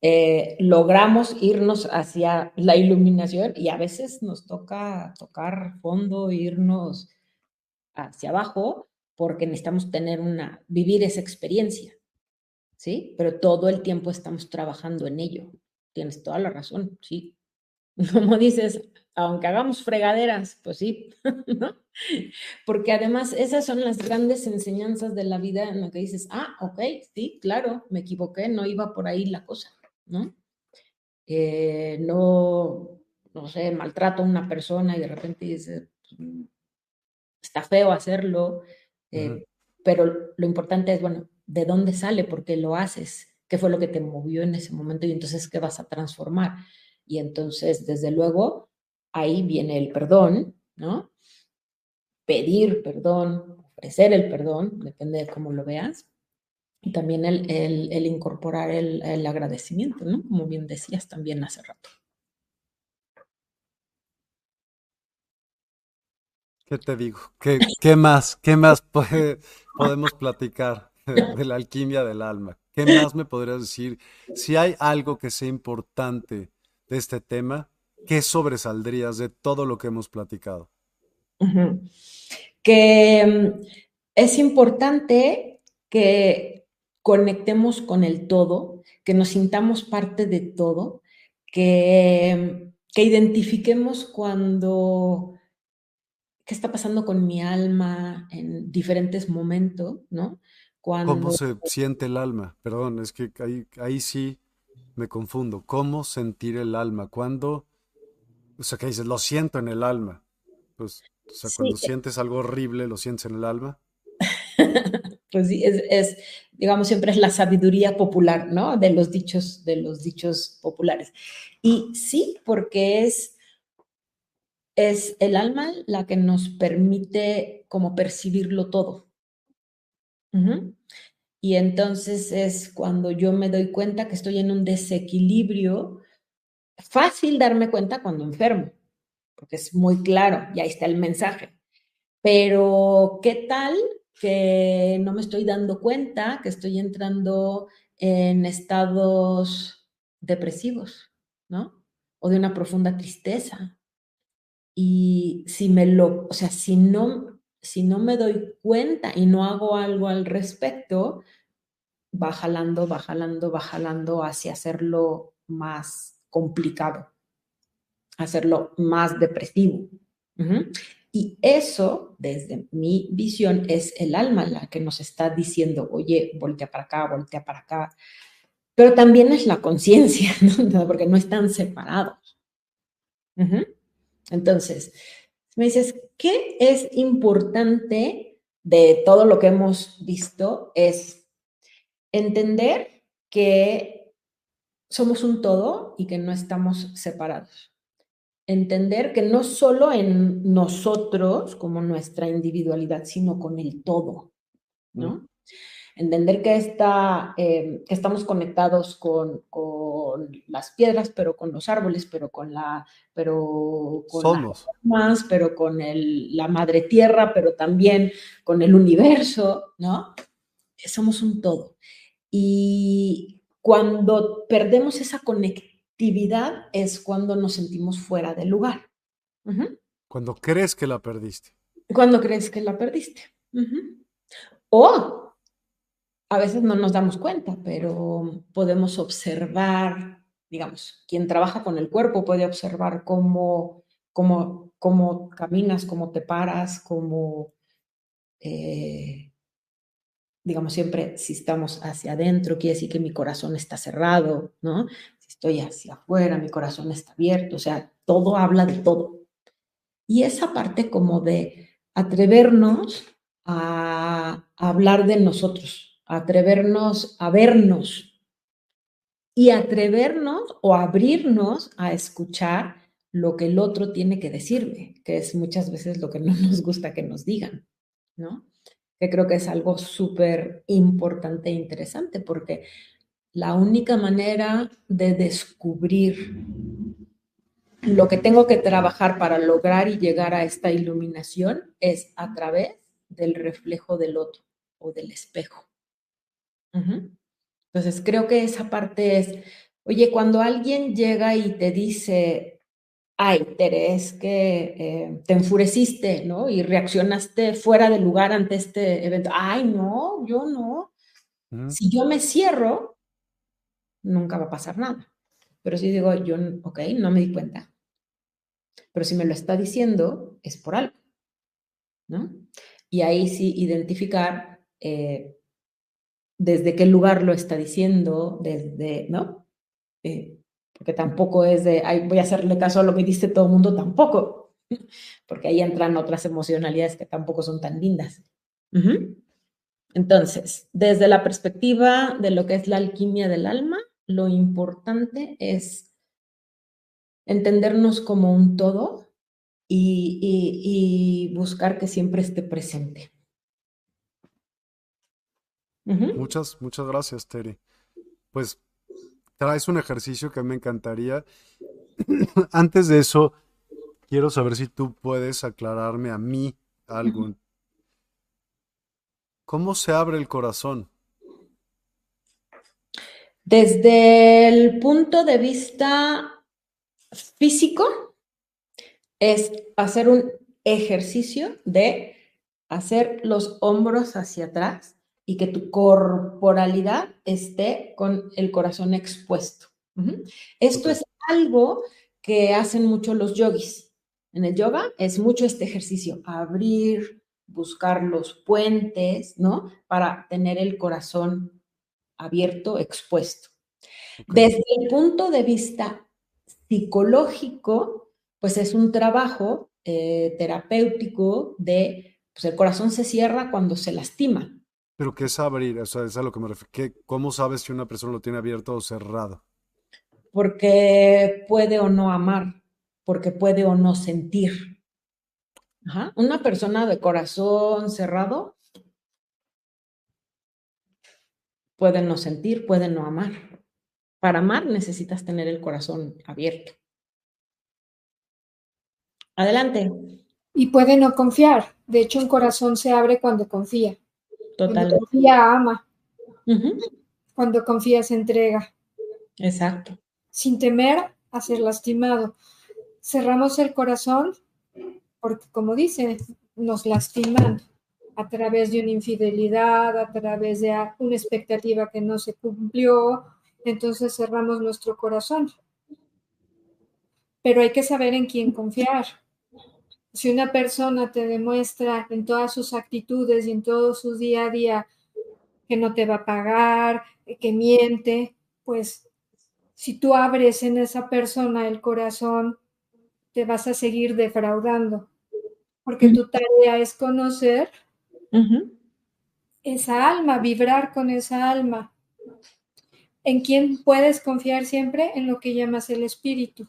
eh, logramos irnos hacia la iluminación y a veces nos toca tocar fondo, irnos hacia abajo porque necesitamos tener una, vivir esa experiencia, ¿sí? Pero todo el tiempo estamos trabajando en ello. Tienes toda la razón, sí. Como dices, aunque hagamos fregaderas, pues sí, ¿no? Porque además esas son las grandes enseñanzas de la vida en la que dices, ah, ok, sí, claro, me equivoqué, no iba por ahí la cosa, ¿no? Eh, no, no sé, maltrato a una persona y de repente dices, pues, está feo hacerlo, eh, pero lo importante es, bueno, ¿de dónde sale? ¿Por qué lo haces? ¿Qué fue lo que te movió en ese momento? Y entonces, ¿qué vas a transformar? Y entonces, desde luego, ahí viene el perdón, ¿no? Pedir perdón, ofrecer el perdón, depende de cómo lo veas. Y también el, incorporar el, agradecimiento, ¿no? Como bien decías también hace rato. ¿Qué te digo? ¿Qué, qué más? ¿Qué más podemos platicar de, la alquimia del alma? ¿Qué más me podrías decir? Si hay algo que sea importante de este tema, ¿qué sobresaldrías de todo lo que hemos platicado? Que mm, es importante que conectemos con el todo, que nos sintamos parte de todo, que, que identifiquemos cuando qué está pasando con mi alma en diferentes momentos, ¿no? Cuando... ¿Cómo se siente el alma? Perdón, es que ahí, ahí sí me confundo. ¿Cómo sentir el alma? ¿Cuándo? O sea, que dices, lo siento en el alma. Pues, o sea, cuando sientes algo horrible, ¿lo sientes en el alma? pues sí, es, es, digamos, siempre es la sabiduría popular, ¿no? De los dichos, de los dichos populares. Y sí, porque es es el alma la que nos permite como percibirlo todo. Y entonces es cuando yo me doy cuenta que estoy en un desequilibrio, fácil darme cuenta cuando enfermo, porque es muy claro, y ahí está el mensaje. Pero, ¿qué tal que no me estoy dando cuenta que estoy entrando en estados depresivos, ¿no? O de una profunda tristeza, y si me lo, o sea, si no, si no me doy cuenta y no hago algo al respecto, va jalando, va jalando, va jalando hacia hacerlo más complicado, hacerlo más depresivo. Y eso, desde mi visión, es el alma la que nos está diciendo, oye, voltea para acá, voltea para acá. Pero también es la conciencia, porque no están separados. Entonces, me dices, ¿qué es importante de todo lo que hemos visto? Es entender que somos un todo y que no estamos separados. Entender que no solo en nosotros, como nuestra individualidad, sino con el todo, ¿no? entender que, está, eh, que estamos conectados con, con, las piedras, pero con los árboles, pero con la, pero con Somos. más, pero con el, la madre tierra, pero también con el universo, ¿no? Somos un todo. Y cuando perdemos esa conectividad es cuando nos sentimos fuera del lugar. Cuando crees que la perdiste. Cuando crees que la perdiste. O a veces no nos damos cuenta, pero podemos observar, digamos, quien trabaja con el cuerpo puede observar cómo, cómo, cómo caminas, cómo te paras, cómo, eh, digamos, siempre si estamos hacia adentro, quiere decir que mi corazón está cerrado, ¿no? Si estoy hacia afuera, mi corazón está abierto, o sea, todo habla de todo. Y esa parte como de atrevernos a hablar de nosotros, atrevernos a vernos y atrevernos o abrirnos a escuchar lo que el otro tiene que decirme, que es muchas veces lo que no nos gusta que nos digan, ¿no? Que creo que es algo súper importante e interesante porque la única manera de descubrir lo que tengo que trabajar para lograr y llegar a esta iluminación es a través del reflejo del otro o del espejo. Entonces, creo que esa parte es, oye, cuando alguien llega y te dice, ay, Teres, que eh, te enfureciste, ¿no? Y reaccionaste fuera de lugar ante este evento. Ay, no, yo no. Si yo me cierro, nunca va a pasar nada. Pero si digo, yo, ok, no me di cuenta. Pero si me lo está diciendo, es por algo, ¿no? Y ahí sí identificar eh, desde qué lugar lo está diciendo, desde, ¿no? Eh, porque tampoco es de, ay, voy a hacerle caso a lo que dice todo el mundo, tampoco, porque ahí entran otras emocionalidades que tampoco son tan lindas. Entonces, desde la perspectiva de lo que es la alquimia del alma, lo importante es entendernos como un todo y, buscar que siempre esté presente. Muchas, muchas gracias, Terry. Pues traes un ejercicio que me encantaría. Antes de eso, quiero saber si tú puedes aclararme a mí algo. ¿Cómo se abre el corazón? Desde el punto de vista físico, es hacer un ejercicio de hacer los hombros hacia atrás y que tu corporalidad esté con el corazón expuesto. Esto es algo que hacen mucho los yogis. En el yoga es mucho este ejercicio, abrir, buscar los puentes, ¿no? Para tener el corazón abierto, expuesto. Desde el punto de vista psicológico, pues es un trabajo eh, terapéutico de, pues el corazón se cierra cuando se lastima. Pero ¿qué es abrir? O sea, es a lo que me refiero. ¿Cómo sabes si una persona lo tiene abierto o cerrado? Porque puede o no amar, porque puede o no sentir. Una persona de corazón cerrado puede no sentir, puede no amar. Para amar necesitas tener el corazón abierto. Adelante. Y puede no confiar. De hecho, un corazón se abre cuando confía. Totalmente. Cuando confía, ama. Cuando confía, se entrega. Exacto. Sin temer a ser lastimado. Cerramos el corazón porque, como dice, nos lastiman a través de una infidelidad, a través de una expectativa que no se cumplió, entonces cerramos nuestro corazón. Pero hay que saber en quién confiar. Si una persona te demuestra en todas sus actitudes y en todo su día a día que no te va a pagar, que miente, pues si tú abres en esa persona el corazón, te vas a seguir defraudando, porque tu tarea es conocer esa alma, vibrar con esa alma. ¿En quién puedes confiar siempre? En lo que llamas el espíritu.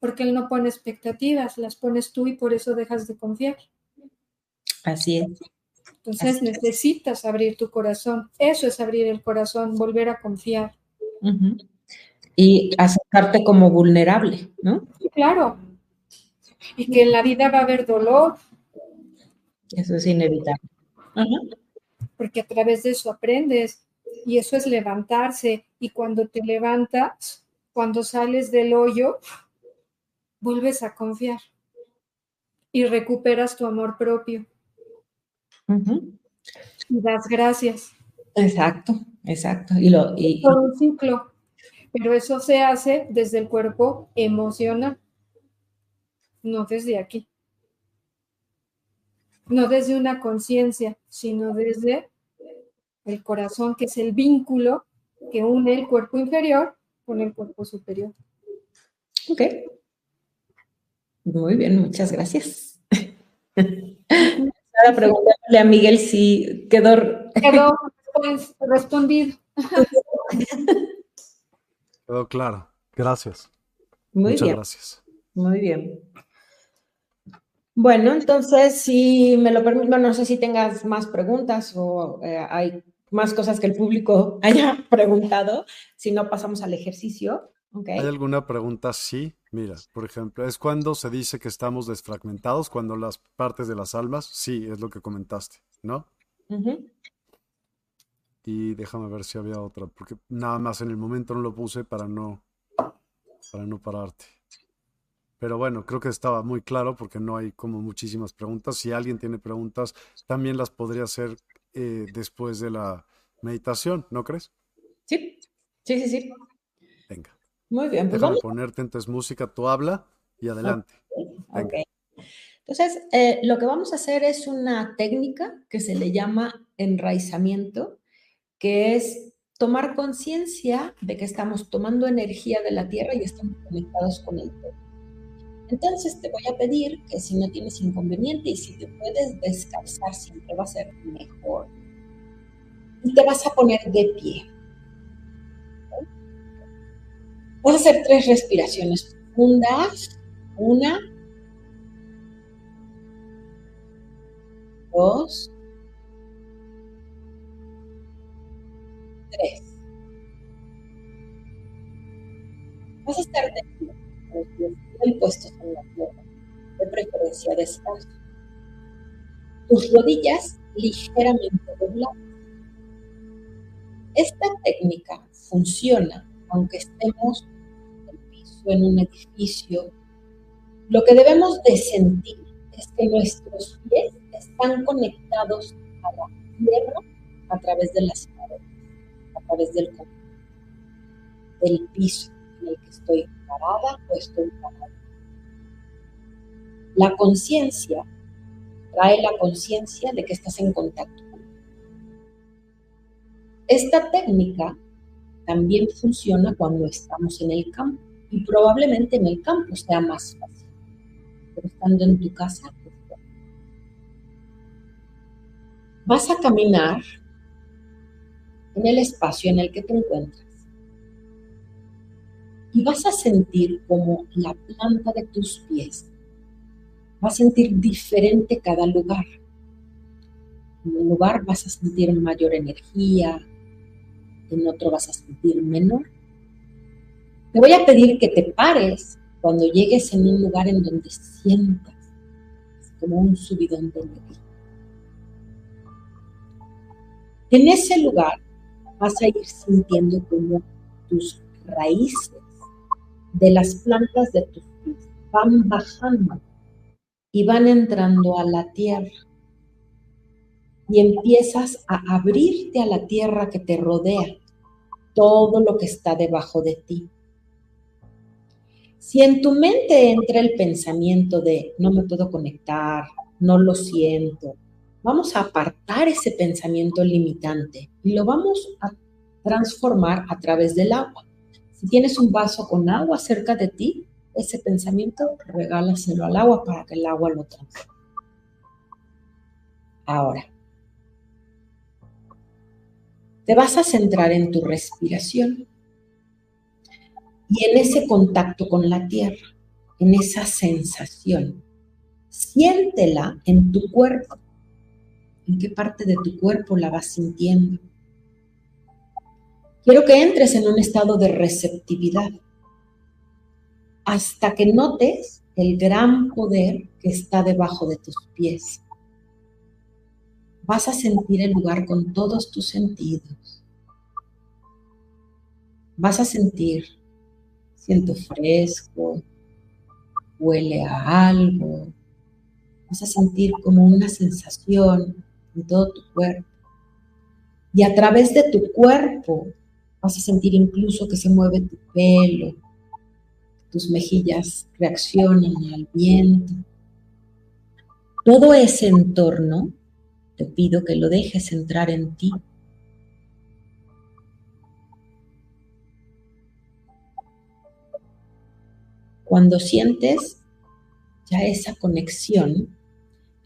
Porque él no pone expectativas, las pones tú y por eso dejas de confiar. Así es. Entonces necesitas abrir tu corazón. Eso es abrir el corazón, volver a confiar. Y aceptarte como vulnerable, ¿no? Claro. Y que en la vida va a haber dolor. Eso es inevitable. Porque a través de eso aprendes y eso es levantarse. Y cuando te levantas, cuando sales del hoyo, vuelves a confiar y recuperas tu amor propio. Y das gracias. Exacto, exacto. Y lo, y, Todo un ciclo. Pero eso se hace desde el cuerpo emocional, no desde aquí. No desde una conciencia, sino desde el corazón, que es el vínculo que une el cuerpo inferior con el cuerpo superior. Ok. Muy bien, muchas gracias. Ahora preguntarle a Miguel si quedó... Quedó respondido. Quedó claro. Gracias. Muy Muchas bien. gracias. Muy bien. Bueno, entonces, si me lo permito, no sé si tengas más preguntas o eh, hay más cosas que el público haya preguntado. Si no, pasamos al ejercicio. Okay. ¿Hay alguna pregunta? Sí. Mira, por ejemplo, ¿es cuando se dice que estamos desfragmentados? Cuando las partes de las almas, sí, es lo que comentaste, ¿no? Y déjame ver si había otra, porque nada más en el momento no lo puse para no, para no pararte. Pero bueno, creo que estaba muy claro porque no hay como muchísimas preguntas. Si alguien tiene preguntas, también las podría hacer eh, después de la meditación, ¿no crees? Sí, sí, sí, sí. Muy bien. Pues Déjame vamos. ponerte entonces música, tú habla y adelante. Okay. Entonces, eh, lo que vamos a hacer es una técnica que se le llama enraizamiento, que es tomar conciencia de que estamos tomando energía de la Tierra y estamos conectados con el todo. Entonces te voy a pedir que si no tienes inconveniente y si te puedes descansar siempre va a ser mejor. Y te vas a poner de pie. Vas a hacer tres respiraciones profundas. Una, dos, tres. Vas a estar de puestos en la tierra, de preferencia descalzo. Tus rodillas ligeramente dobladas. Esta técnica funciona aunque estemos en un edificio. Lo que debemos de sentir es que nuestros pies están conectados a la tierra a través de las paredes, a través del del piso en el que estoy parada o estoy parada. La conciencia trae la conciencia de que estás en contacto. Esta técnica también funciona cuando estamos en el campo y probablemente en el campo sea más fácil, pero estando en tu casa, pues, vas a caminar en el espacio en el que te encuentras y vas a sentir como la planta de tus pies va a sentir diferente cada lugar. En un lugar vas a sentir mayor energía, en otro vas a sentir menor. Te voy a pedir que te pares cuando llegues en un lugar en donde sientas como un subidón de energía. En ese lugar vas a ir sintiendo como tus raíces de las plantas de tus pies van bajando y van entrando a la tierra. Y empiezas a abrirte a la tierra que te rodea, todo lo que está debajo de ti. Si en tu mente entra el pensamiento de no me puedo conectar, no lo siento, vamos a apartar ese pensamiento limitante y lo vamos a transformar a través del agua. Si tienes un vaso con agua cerca de ti, ese pensamiento regálaselo al agua para que el agua lo transforme. Ahora, te vas a centrar en tu respiración y en ese contacto con la tierra, en esa sensación. Siéntela en tu cuerpo. ¿En qué parte de tu cuerpo la vas sintiendo? Quiero que entres en un estado de receptividad hasta que notes el gran poder que está debajo de tus pies. Vas a sentir el lugar con todos tus sentidos. Vas a sentir, siento fresco, huele a algo. Vas a sentir como una sensación en todo tu cuerpo. Y a través de tu cuerpo vas a sentir incluso que se mueve tu pelo, tus mejillas reaccionan al viento. Todo ese entorno, te pido que lo dejes entrar en ti. Cuando sientes ya esa conexión,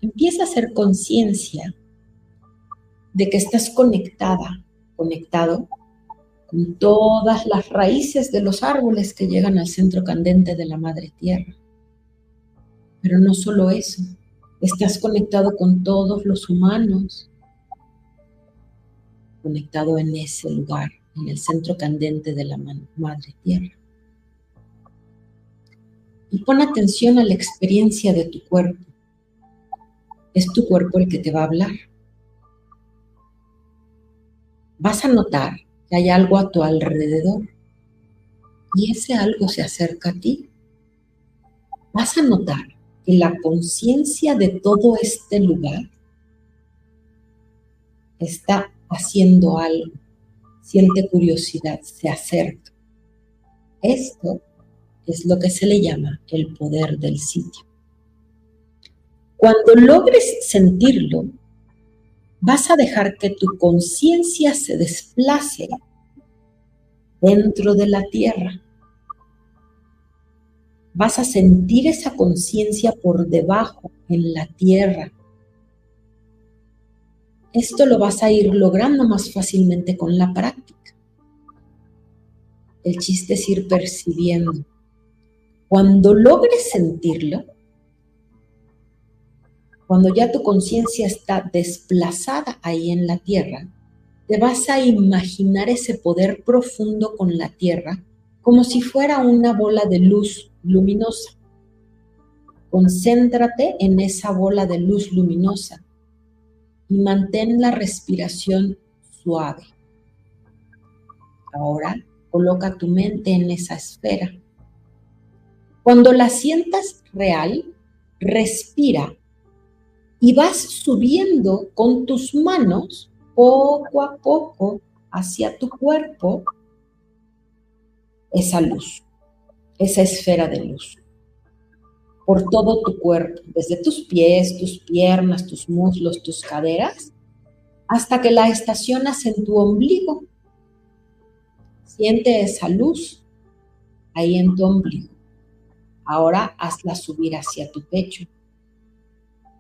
empieza a hacer conciencia de que estás conectada, conectado todas las raíces de los árboles que llegan al centro candente de la madre tierra. Pero no solo eso, estás conectado con todos los humanos, conectado en ese lugar, en el centro candente de la madre tierra. Y pon atención a la experiencia de tu cuerpo. Es tu cuerpo el que te va a hablar. Vas a notar hay algo a tu alrededor y ese algo se acerca a ti, vas a notar que la conciencia de todo este lugar está haciendo algo, siente curiosidad, se acerca. Esto es lo que se le llama el poder del sitio. Cuando logres sentirlo, vas a dejar que tu conciencia se desplace dentro de la tierra. Vas a sentir esa conciencia por debajo en la tierra. Esto lo vas a ir logrando más fácilmente con la práctica. El chiste es ir percibiendo. Cuando logres sentirlo, cuando ya tu conciencia está desplazada ahí en la tierra, te vas a imaginar ese poder profundo con la tierra como si fuera una bola de luz luminosa. Concéntrate en esa bola de luz luminosa y mantén la respiración suave. Ahora coloca tu mente en esa esfera. Cuando la sientas real, respira y vas subiendo con tus manos poco a poco hacia tu cuerpo esa luz, esa esfera de luz, por todo tu cuerpo, desde tus pies, tus piernas, tus muslos, tus caderas, hasta que la estacionas en tu ombligo. Siente esa luz ahí en tu ombligo. Ahora hazla subir hacia tu pecho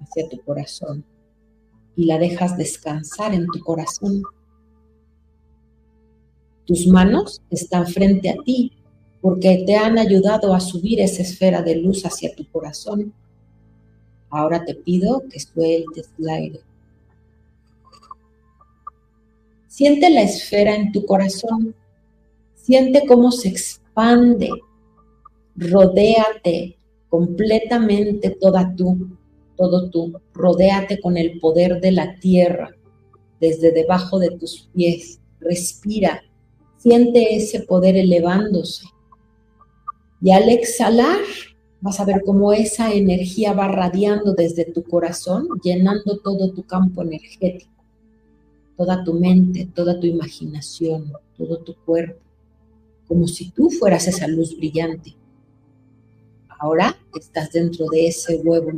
hacia tu corazón y la dejas descansar en tu corazón. Tus manos están frente a ti porque te han ayudado a subir esa esfera de luz hacia tu corazón. Ahora te pido que sueltes el aire. Siente la esfera en tu corazón. Siente cómo se expande. Rodéate completamente toda tú todo tú. Rodéate con el poder de la tierra desde debajo de tus pies. Respira, siente ese poder elevándose. Y al exhalar, vas a ver cómo esa energía va radiando desde tu corazón, llenando todo tu campo energético, toda tu mente, toda tu imaginación, todo tu cuerpo, como si tú fueras esa luz brillante. Ahora estás dentro de ese huevo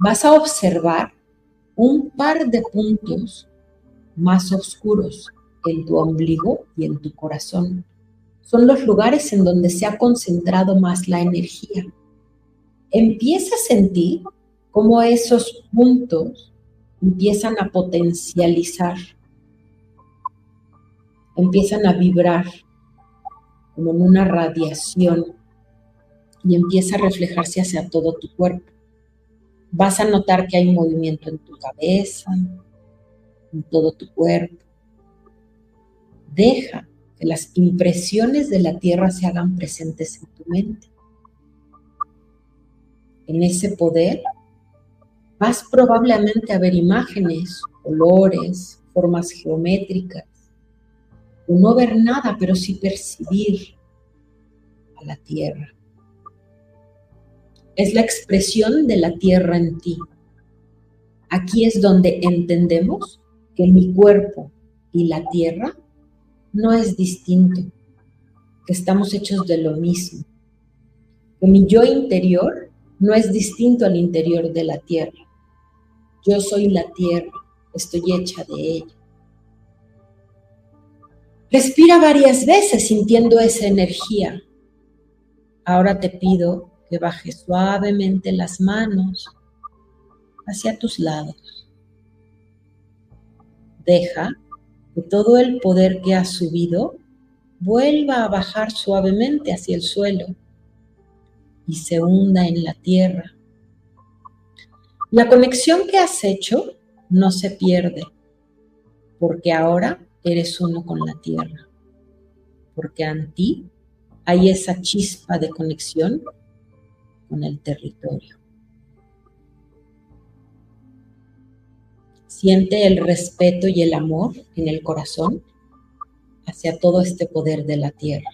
vas a observar un par de puntos más oscuros en tu ombligo y en tu corazón. Son los lugares en donde se ha concentrado más la energía. Empieza a sentir cómo esos puntos empiezan a potencializar, empiezan a vibrar como en una radiación y empieza a reflejarse hacia todo tu cuerpo. Vas a notar que hay movimiento en tu cabeza, en todo tu cuerpo. Deja que las impresiones de la tierra se hagan presentes en tu mente. En ese poder vas probablemente a ver imágenes, olores, formas geométricas, o no ver nada, pero sí percibir a la tierra es la expresión de la tierra en ti. Aquí es donde entendemos que mi cuerpo y la tierra no es distinto, que estamos hechos de lo mismo, que mi yo interior no es distinto al interior de la tierra. Yo soy la tierra, estoy hecha de ella. Respira varias veces sintiendo esa energía. Ahora te pido que bajes suavemente las manos hacia tus lados. Deja que todo el poder que has subido vuelva a bajar suavemente hacia el suelo y se hunda en la tierra. La conexión que has hecho no se pierde, porque ahora eres uno con la tierra, porque en ti hay esa chispa de conexión con el territorio. Siente el respeto y el amor en el corazón hacia todo este poder de la tierra.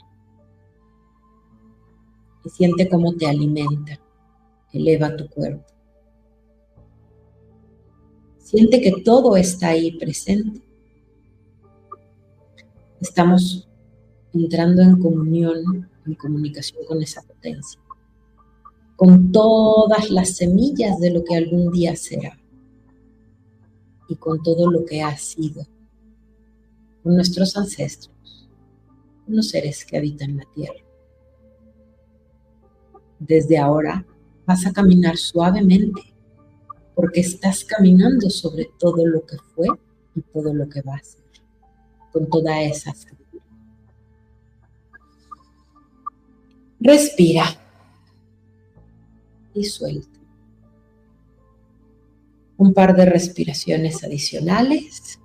Y siente cómo te alimenta, eleva tu cuerpo. Siente que todo está ahí presente. Estamos entrando en comunión, en comunicación con esa potencia con todas las semillas de lo que algún día será y con todo lo que ha sido, con nuestros ancestros, con los seres que habitan la tierra. Desde ahora vas a caminar suavemente porque estás caminando sobre todo lo que fue y todo lo que va a ser, con toda esa. Respira y suelta. Un par de respiraciones adicionales.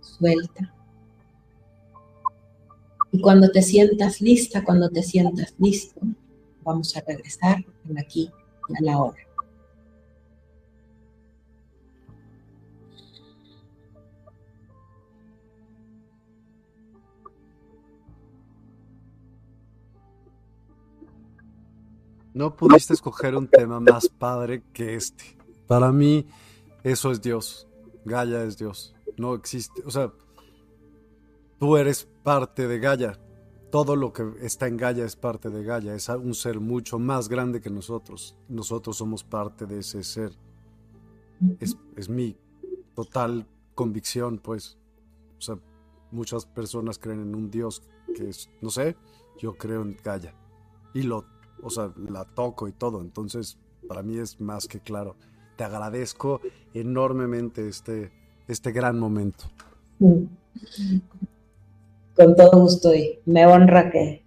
Suelta. Y cuando te sientas lista, cuando te sientas listo, vamos a regresar aquí y a la hora. No pudiste escoger un tema más padre que este. Para mí, eso es Dios. Gaia es Dios. No existe. O sea, tú eres parte de Gaia. Todo lo que está en Gaia es parte de Gaia. Es un ser mucho más grande que nosotros. Nosotros somos parte de ese ser. Es, mi total convicción, pues. O sea, muchas personas creen en un Dios que es, no sé, yo creo en Gaia. Y lo o sea, la toco y todo. Entonces, para mí es más que claro. Te agradezco enormemente este, este gran momento. Con todo gusto y me honra que,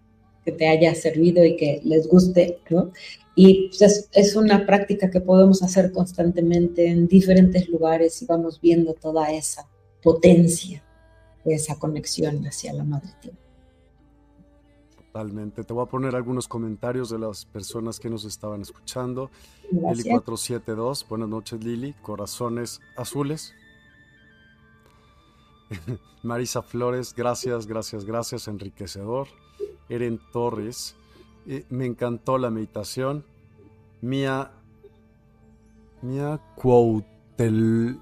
te haya servido y que les guste, ¿no? Y pues, es, una práctica que podemos hacer constantemente en diferentes lugares y vamos viendo toda esa potencia, esa conexión hacia la Madre Tierra. Totalmente. Te voy a poner algunos comentarios de las personas que nos estaban escuchando. Lili472, buenas noches Lili, corazones azules. Marisa Flores, gracias, gracias, gracias, enriquecedor. Eren Torres, eh, me encantó la meditación. Mía, Mía Cuautel,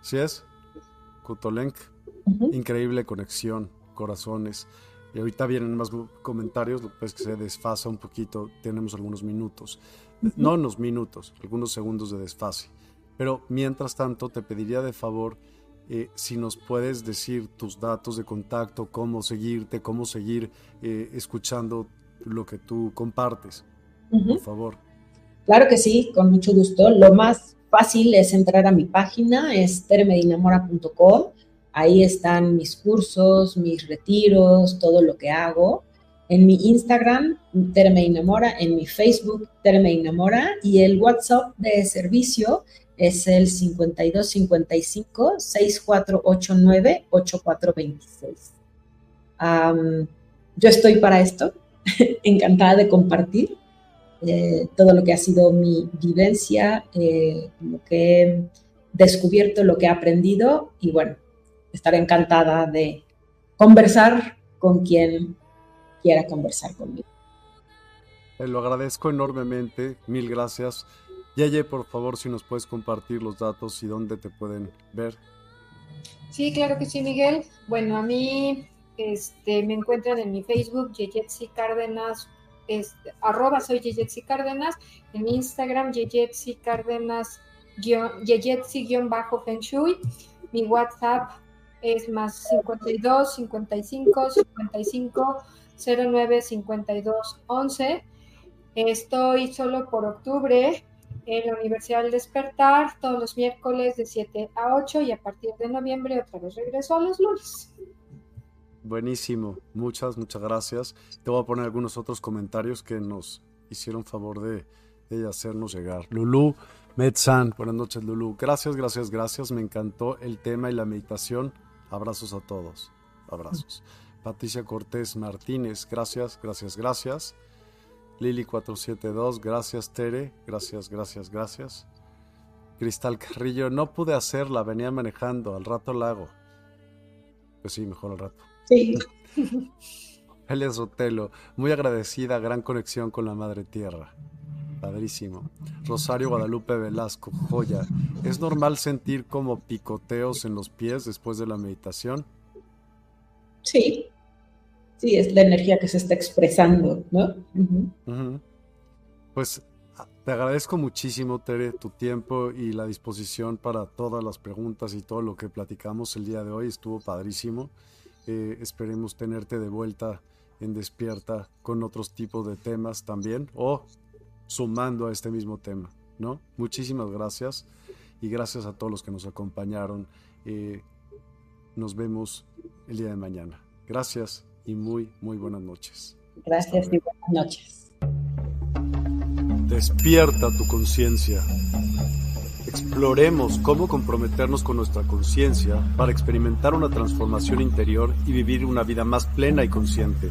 ¿sí es? Kutolenk Increíble conexión, corazones. Y ahorita vienen más comentarios, lo que es que se desfasa un poquito, tenemos algunos minutos, no unos minutos, algunos segundos de desfase. Pero mientras tanto, te pediría de favor eh, si nos puedes decir tus datos de contacto, cómo seguirte, cómo seguir eh, escuchando lo que tú compartes. Por favor. Claro que sí, con mucho gusto. Lo más fácil es entrar a mi página, es termedinamora.com Ahí están mis cursos, mis retiros, todo lo que hago. En mi Instagram, Tere me enamora, en mi Facebook, Tere me enamora, y el WhatsApp de servicio es el 5255 6489 8426. yo estoy para esto, encantada de compartir eh, todo lo que ha sido mi vivencia, eh, lo que he descubierto, lo que he aprendido y bueno, estaré encantada de conversar con quien quiera conversar conmigo. Te lo agradezco enormemente, mil gracias. Yeye, por favor, si nos puedes compartir los datos y dónde te pueden ver. Sí, claro que sí, Miguel. Bueno, a mí este, me encuentran en mi Facebook, Yeyetsi Cárdenas, este, arroba soy Yeyetsi Cárdenas, en mi Instagram, Yeyetsi Cárdenas, Yeyetsi-Feng Shui, mi WhatsApp es más 52 55 55 09 52 11. Estoy solo por octubre en la Universidad del Despertar todos los miércoles de 7 a 8 y a partir de noviembre otra vez regreso a los lunes. Buenísimo, muchas, muchas gracias. Te voy a poner algunos otros comentarios que nos hicieron favor de, de hacernos llegar. Lulu, Metzan, buenas noches Lulu. Gracias, gracias, gracias. Me encantó el tema y la meditación. Abrazos a todos. Abrazos. Patricia Cortés Martínez, gracias, gracias, gracias. Lili 472, gracias Tere, gracias, gracias, gracias. Cristal Carrillo, no pude hacerla, venía manejando, al rato la hago. Pues sí, mejor al rato. Sí. Elia Sotelo, muy agradecida, gran conexión con la Madre Tierra. Padrísimo. Rosario Guadalupe Velasco, joya. ¿Es normal sentir como picoteos en los pies después de la meditación? Sí. Sí, es la energía que se está expresando, ¿no? Pues te agradezco muchísimo, Tere, tu tiempo y la disposición para todas las preguntas y todo lo que platicamos el día de hoy. Estuvo padrísimo. Eh, esperemos tenerte de vuelta en Despierta con otros tipos de temas también o sumando a este mismo tema, ¿no? Muchísimas gracias y gracias a todos los que nos acompañaron. Eh, nos vemos el día de mañana. Gracias y muy, muy buenas noches. Gracias y buenas noches. Despierta tu conciencia. Exploremos cómo comprometernos con nuestra conciencia para experimentar una transformación interior y vivir una vida más plena y consciente.